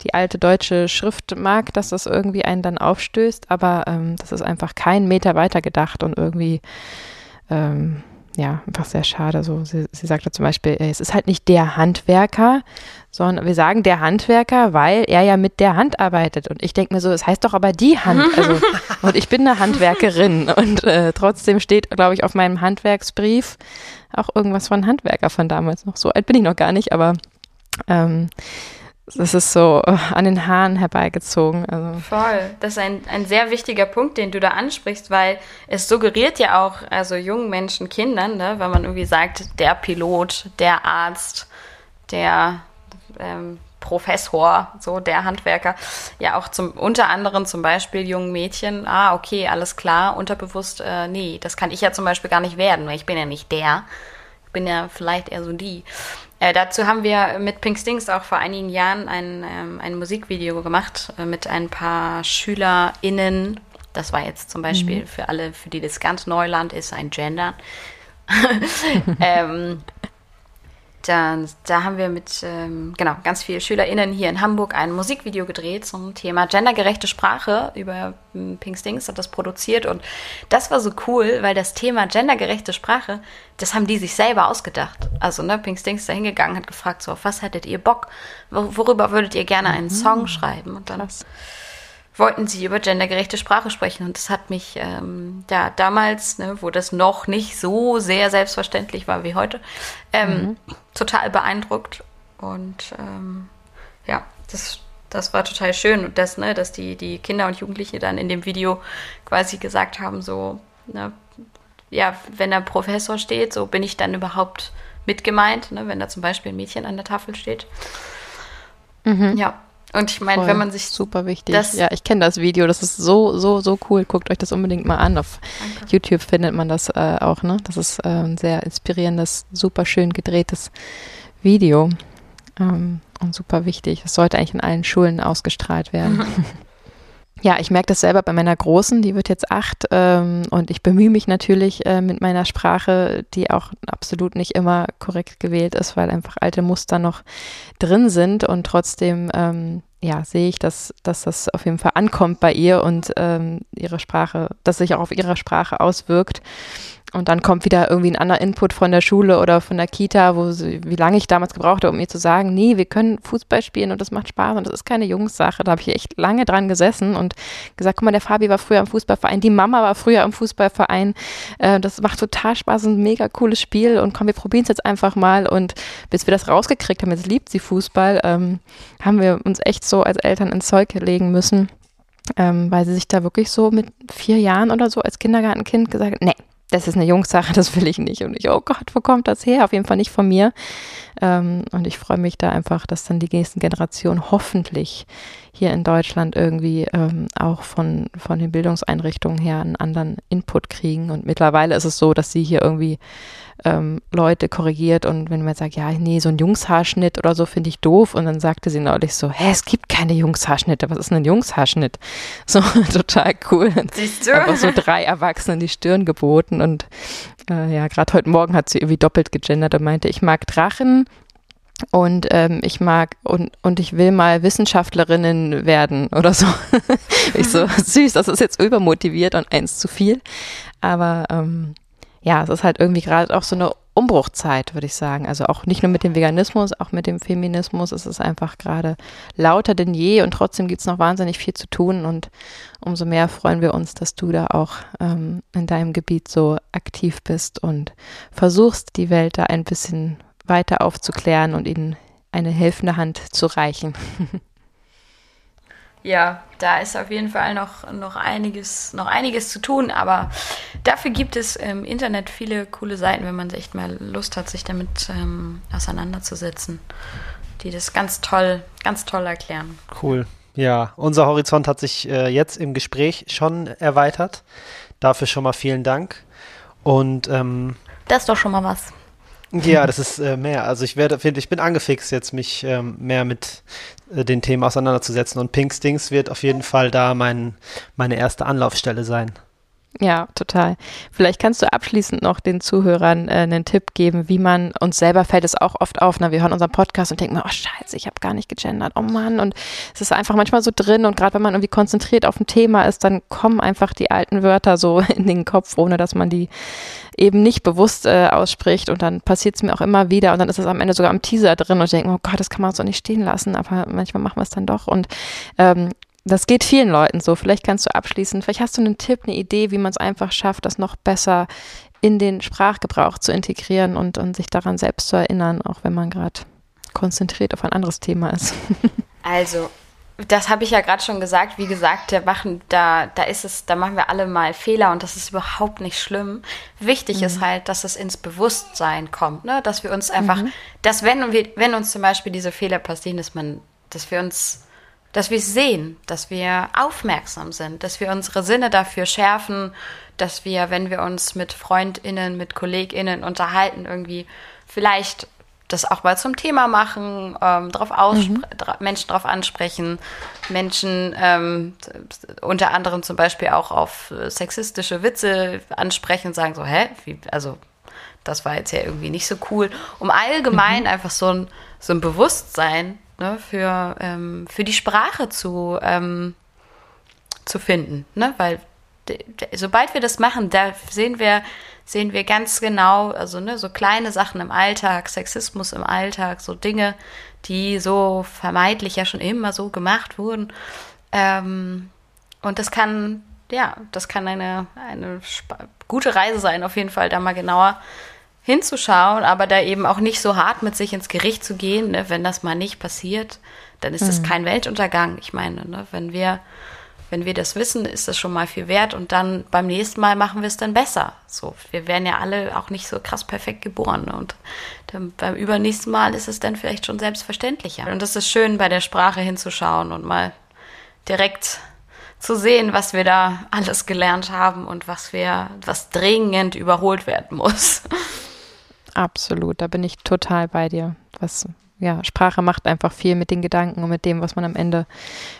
die alte deutsche Schrift mag, dass das irgendwie einen dann aufstößt, aber ähm, das ist einfach kein Meter weiter gedacht und irgendwie ähm, ja, einfach sehr schade. So, sie, sie sagte zum Beispiel, es ist halt nicht der Handwerker, sondern wir sagen der Handwerker, weil er ja mit der Hand arbeitet. Und ich denke mir so, es heißt doch aber die Hand. Also, <laughs> und ich bin eine Handwerkerin. Und äh, trotzdem steht, glaube ich, auf meinem Handwerksbrief auch irgendwas von Handwerker von damals noch. So alt bin ich noch gar nicht, aber ähm, das ist so äh, an den Haaren herbeigezogen. Also. Voll. Das ist ein, ein sehr wichtiger Punkt, den du da ansprichst, weil es suggeriert ja auch, also jungen Menschen, Kindern, ne, wenn man irgendwie sagt, der Pilot, der Arzt, der ähm, Professor, so der Handwerker, ja auch zum unter anderem zum Beispiel jungen Mädchen, ah, okay, alles klar, unterbewusst, äh, nee, das kann ich ja zum Beispiel gar nicht werden, weil ich bin ja nicht der. Bin ja vielleicht eher so die. Äh, dazu haben wir mit Pink Stings auch vor einigen Jahren ein, ähm, ein Musikvideo gemacht äh, mit ein paar SchülerInnen. Das war jetzt zum Beispiel mhm. für alle, für die das ganz Neuland ist, ein Gender. <laughs> ähm, da, da haben wir mit ähm, genau ganz vielen SchülerInnen hier in Hamburg ein Musikvideo gedreht zum Thema gendergerechte Sprache über ähm, Pink Stings hat das produziert und das war so cool, weil das Thema gendergerechte Sprache, das haben die sich selber ausgedacht. Also ne, Pink Stings ist da hingegangen, hat gefragt, so auf was hättet ihr Bock, worüber würdet ihr gerne einen mhm. Song schreiben und dann Krass wollten sie über gendergerechte Sprache sprechen. Und das hat mich ähm, ja, damals, ne, wo das noch nicht so sehr selbstverständlich war wie heute, ähm, mhm. total beeindruckt. Und ähm, ja, das, das war total schön. Und das, ne, dass die, die Kinder und Jugendliche dann in dem Video quasi gesagt haben, so, ne, ja, wenn der Professor steht, so bin ich dann überhaupt mitgemeint, ne, wenn da zum Beispiel ein Mädchen an der Tafel steht. Mhm. Ja, und ich meine, wenn man sich. Super wichtig. ja, ich kenne das Video. Das ist so, so, so cool. Guckt euch das unbedingt mal an. Auf Danke. YouTube findet man das äh, auch, ne? Das ist äh, ein sehr inspirierendes, super schön gedrehtes Video. Ähm, und super wichtig. Das sollte eigentlich in allen Schulen ausgestrahlt werden. <laughs> Ja, ich merke das selber bei meiner Großen, die wird jetzt acht ähm, und ich bemühe mich natürlich äh, mit meiner Sprache, die auch absolut nicht immer korrekt gewählt ist, weil einfach alte Muster noch drin sind und trotzdem ähm, ja, sehe ich, dass, dass das auf jeden Fall ankommt bei ihr und ähm, ihre Sprache, dass sich auch auf ihre Sprache auswirkt. Und dann kommt wieder irgendwie ein anderer Input von der Schule oder von der Kita, wo sie, wie lange ich damals gebraucht habe, um mir zu sagen, nee, wir können Fußball spielen und das macht Spaß und das ist keine Jungssache. Da habe ich echt lange dran gesessen und gesagt, guck mal, der Fabi war früher im Fußballverein, die Mama war früher im Fußballverein. Äh, das macht total Spaß, ein mega cooles Spiel und komm, wir probieren es jetzt einfach mal. Und bis wir das rausgekriegt haben, jetzt liebt sie Fußball, ähm, haben wir uns echt so als Eltern ins Zeug legen müssen. Ähm, weil sie sich da wirklich so mit vier Jahren oder so als Kindergartenkind gesagt hat, nee, das ist eine Jungssache, das will ich nicht. Und ich, oh Gott, wo kommt das her? Auf jeden Fall nicht von mir. Ähm, und ich freue mich da einfach, dass dann die nächsten Generationen hoffentlich hier in Deutschland irgendwie ähm, auch von, von den Bildungseinrichtungen her einen anderen Input kriegen. Und mittlerweile ist es so, dass sie hier irgendwie ähm, Leute korrigiert und wenn man sagt, ja, nee, so ein Jungshaarschnitt oder so finde ich doof und dann sagte sie neulich so, hä, es gibt keine Jungshaarschnitte, was ist denn ein Jungshaarschnitt? <laughs> So total cool. Siehst du? Einfach so drei Erwachsenen die Stirn geboten und äh, ja, gerade heute Morgen hat sie irgendwie doppelt gegendert und meinte, ich mag Drachen, und ähm, ich mag und, und ich will mal Wissenschaftlerinnen werden oder so. <laughs> ich so, süß, das ist jetzt übermotiviert und eins zu viel. Aber ähm, ja, es ist halt irgendwie gerade auch so eine Umbruchzeit, würde ich sagen. Also auch nicht nur mit dem Veganismus, auch mit dem Feminismus. Es ist einfach gerade lauter denn je und trotzdem gibt es noch wahnsinnig viel zu tun. Und umso mehr freuen wir uns, dass du da auch ähm, in deinem Gebiet so aktiv bist und versuchst, die Welt da ein bisschen weiter aufzuklären und ihnen eine helfende Hand zu reichen. <laughs> ja, da ist auf jeden Fall noch, noch, einiges, noch einiges zu tun, aber dafür gibt es im Internet viele coole Seiten, wenn man echt mal Lust hat, sich damit ähm, auseinanderzusetzen, die das ganz toll, ganz toll erklären. Cool. Ja, unser Horizont hat sich äh, jetzt im Gespräch schon erweitert. Dafür schon mal vielen Dank. Und ähm, das ist doch schon mal was. Ja, das ist äh, mehr. Also ich werde, ich bin angefixt, jetzt mich ähm, mehr mit äh, den Themen auseinanderzusetzen. Und Pink Stings wird auf jeden Fall da mein, meine erste Anlaufstelle sein. Ja, total. Vielleicht kannst du abschließend noch den Zuhörern äh, einen Tipp geben, wie man uns selber fällt es auch oft auf. Na, wir hören unseren Podcast und denken, oh Scheiße, ich habe gar nicht gegendert. Oh Mann, und es ist einfach manchmal so drin und gerade wenn man irgendwie konzentriert auf ein Thema ist, dann kommen einfach die alten Wörter so <laughs> in den Kopf, ohne dass man die eben nicht bewusst äh, ausspricht und dann passiert es mir auch immer wieder und dann ist es am Ende sogar am Teaser drin und ich denke, oh Gott, das kann man so nicht stehen lassen, aber manchmal machen wir es dann doch und ähm, das geht vielen Leuten so. Vielleicht kannst du abschließen. Vielleicht hast du einen Tipp, eine Idee, wie man es einfach schafft, das noch besser in den Sprachgebrauch zu integrieren und, und sich daran selbst zu erinnern, auch wenn man gerade konzentriert auf ein anderes Thema ist. <laughs> Also, das habe ich ja gerade schon gesagt. Wie gesagt, da machen, da, da ist es, da machen wir alle mal Fehler und das ist überhaupt nicht schlimm. Wichtig mhm. ist halt, dass es ins Bewusstsein kommt, ne? Dass wir uns einfach, mhm. dass wenn wir, wenn uns zum Beispiel diese Fehler passieren, dass man, dass wir uns dass wir sehen, dass wir aufmerksam sind, dass wir unsere Sinne dafür schärfen, dass wir, wenn wir uns mit FreundInnen, mit KollegInnen unterhalten, irgendwie vielleicht das auch mal zum Thema machen, ähm, drauf mhm. Menschen darauf ansprechen, Menschen ähm, unter anderem zum Beispiel auch auf sexistische Witze ansprechen und sagen so, hä, wie, also das war jetzt ja irgendwie nicht so cool, um allgemein mhm. einfach so ein, so ein Bewusstsein ne, für, ähm, für die Sprache zu, ähm, zu finden. Ne? Weil sobald wir das machen, da sehen wir, sehen wir ganz genau, also ne, so kleine Sachen im Alltag, Sexismus im Alltag, so Dinge, die so vermeintlich ja schon immer so gemacht wurden. Ähm, und das kann, ja, das kann eine, eine gute Reise sein, auf jeden Fall da mal genauer hinzuschauen, aber da eben auch nicht so hart mit sich ins Gericht zu gehen, ne? wenn das mal nicht passiert, dann ist mhm. das kein Weltuntergang. Ich meine, ne? wenn wir wenn wir das wissen, ist das schon mal viel wert und dann beim nächsten Mal machen wir es dann besser. So, wir werden ja alle auch nicht so krass perfekt geboren ne? und dann beim übernächsten Mal ist es dann vielleicht schon selbstverständlicher. Und es ist schön, bei der Sprache hinzuschauen und mal direkt zu sehen, was wir da alles gelernt haben und was wir, was dringend überholt werden muss. <laughs> Absolut, da bin ich total bei dir. Was ja, Sprache macht einfach viel mit den Gedanken und mit dem, was man am Ende,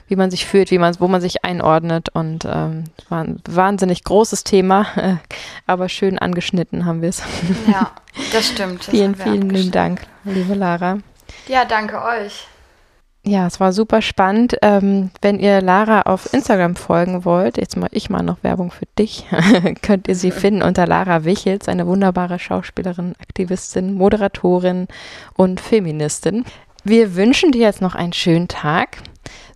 wie man sich fühlt, wie man, wo man sich einordnet. Und ähm, war ein wahnsinnig großes Thema, äh, <laughs> aber schön angeschnitten haben wir es. Ja, das stimmt. Das <laughs> vielen, vielen lieben Dank, liebe Lara. Ja, danke euch. Ja, es war super spannend. Ähm, wenn ihr Lara auf Instagram folgen wollt, jetzt mache ich mal noch Werbung für dich, <laughs> könnt ihr sie <laughs> finden unter Lara Wichels, eine wunderbare Schauspielerin, Aktivistin, Moderatorin und Feministin. Wir wünschen dir jetzt noch einen schönen Tag,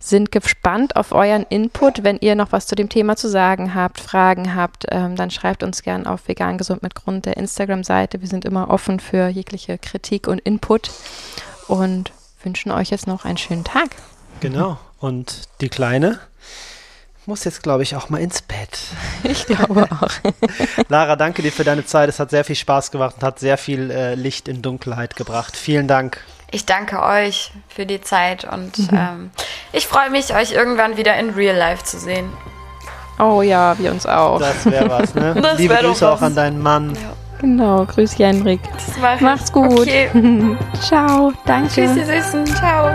sind gespannt auf euren Input. Wenn ihr noch was zu dem Thema zu sagen habt, Fragen habt, ähm, dann schreibt uns gern auf vegan gesund mit Grund der Instagram-Seite. Wir sind immer offen für jegliche Kritik und Input. Und wünschen euch jetzt noch einen schönen Tag. Genau. Und die Kleine muss jetzt, glaube ich, auch mal ins Bett. <laughs> Ich glaube <laughs> auch. Lara, danke dir für deine Zeit. Es hat sehr viel Spaß gemacht und hat sehr viel äh, Licht in Dunkelheit gebracht. Vielen Dank. Ich danke euch für die Zeit und mhm. ähm, ich freue mich, euch irgendwann wieder in Real Life zu sehen. Oh ja, wir uns auch. Das wäre was, ne? <laughs> Liebe Grüße auch an deinen Mann. Ja. Genau, grüß Henrik. Mach's gut. Okay. <laughs> Ciao, danke. Tschüss, ihr Süßen. Ciao.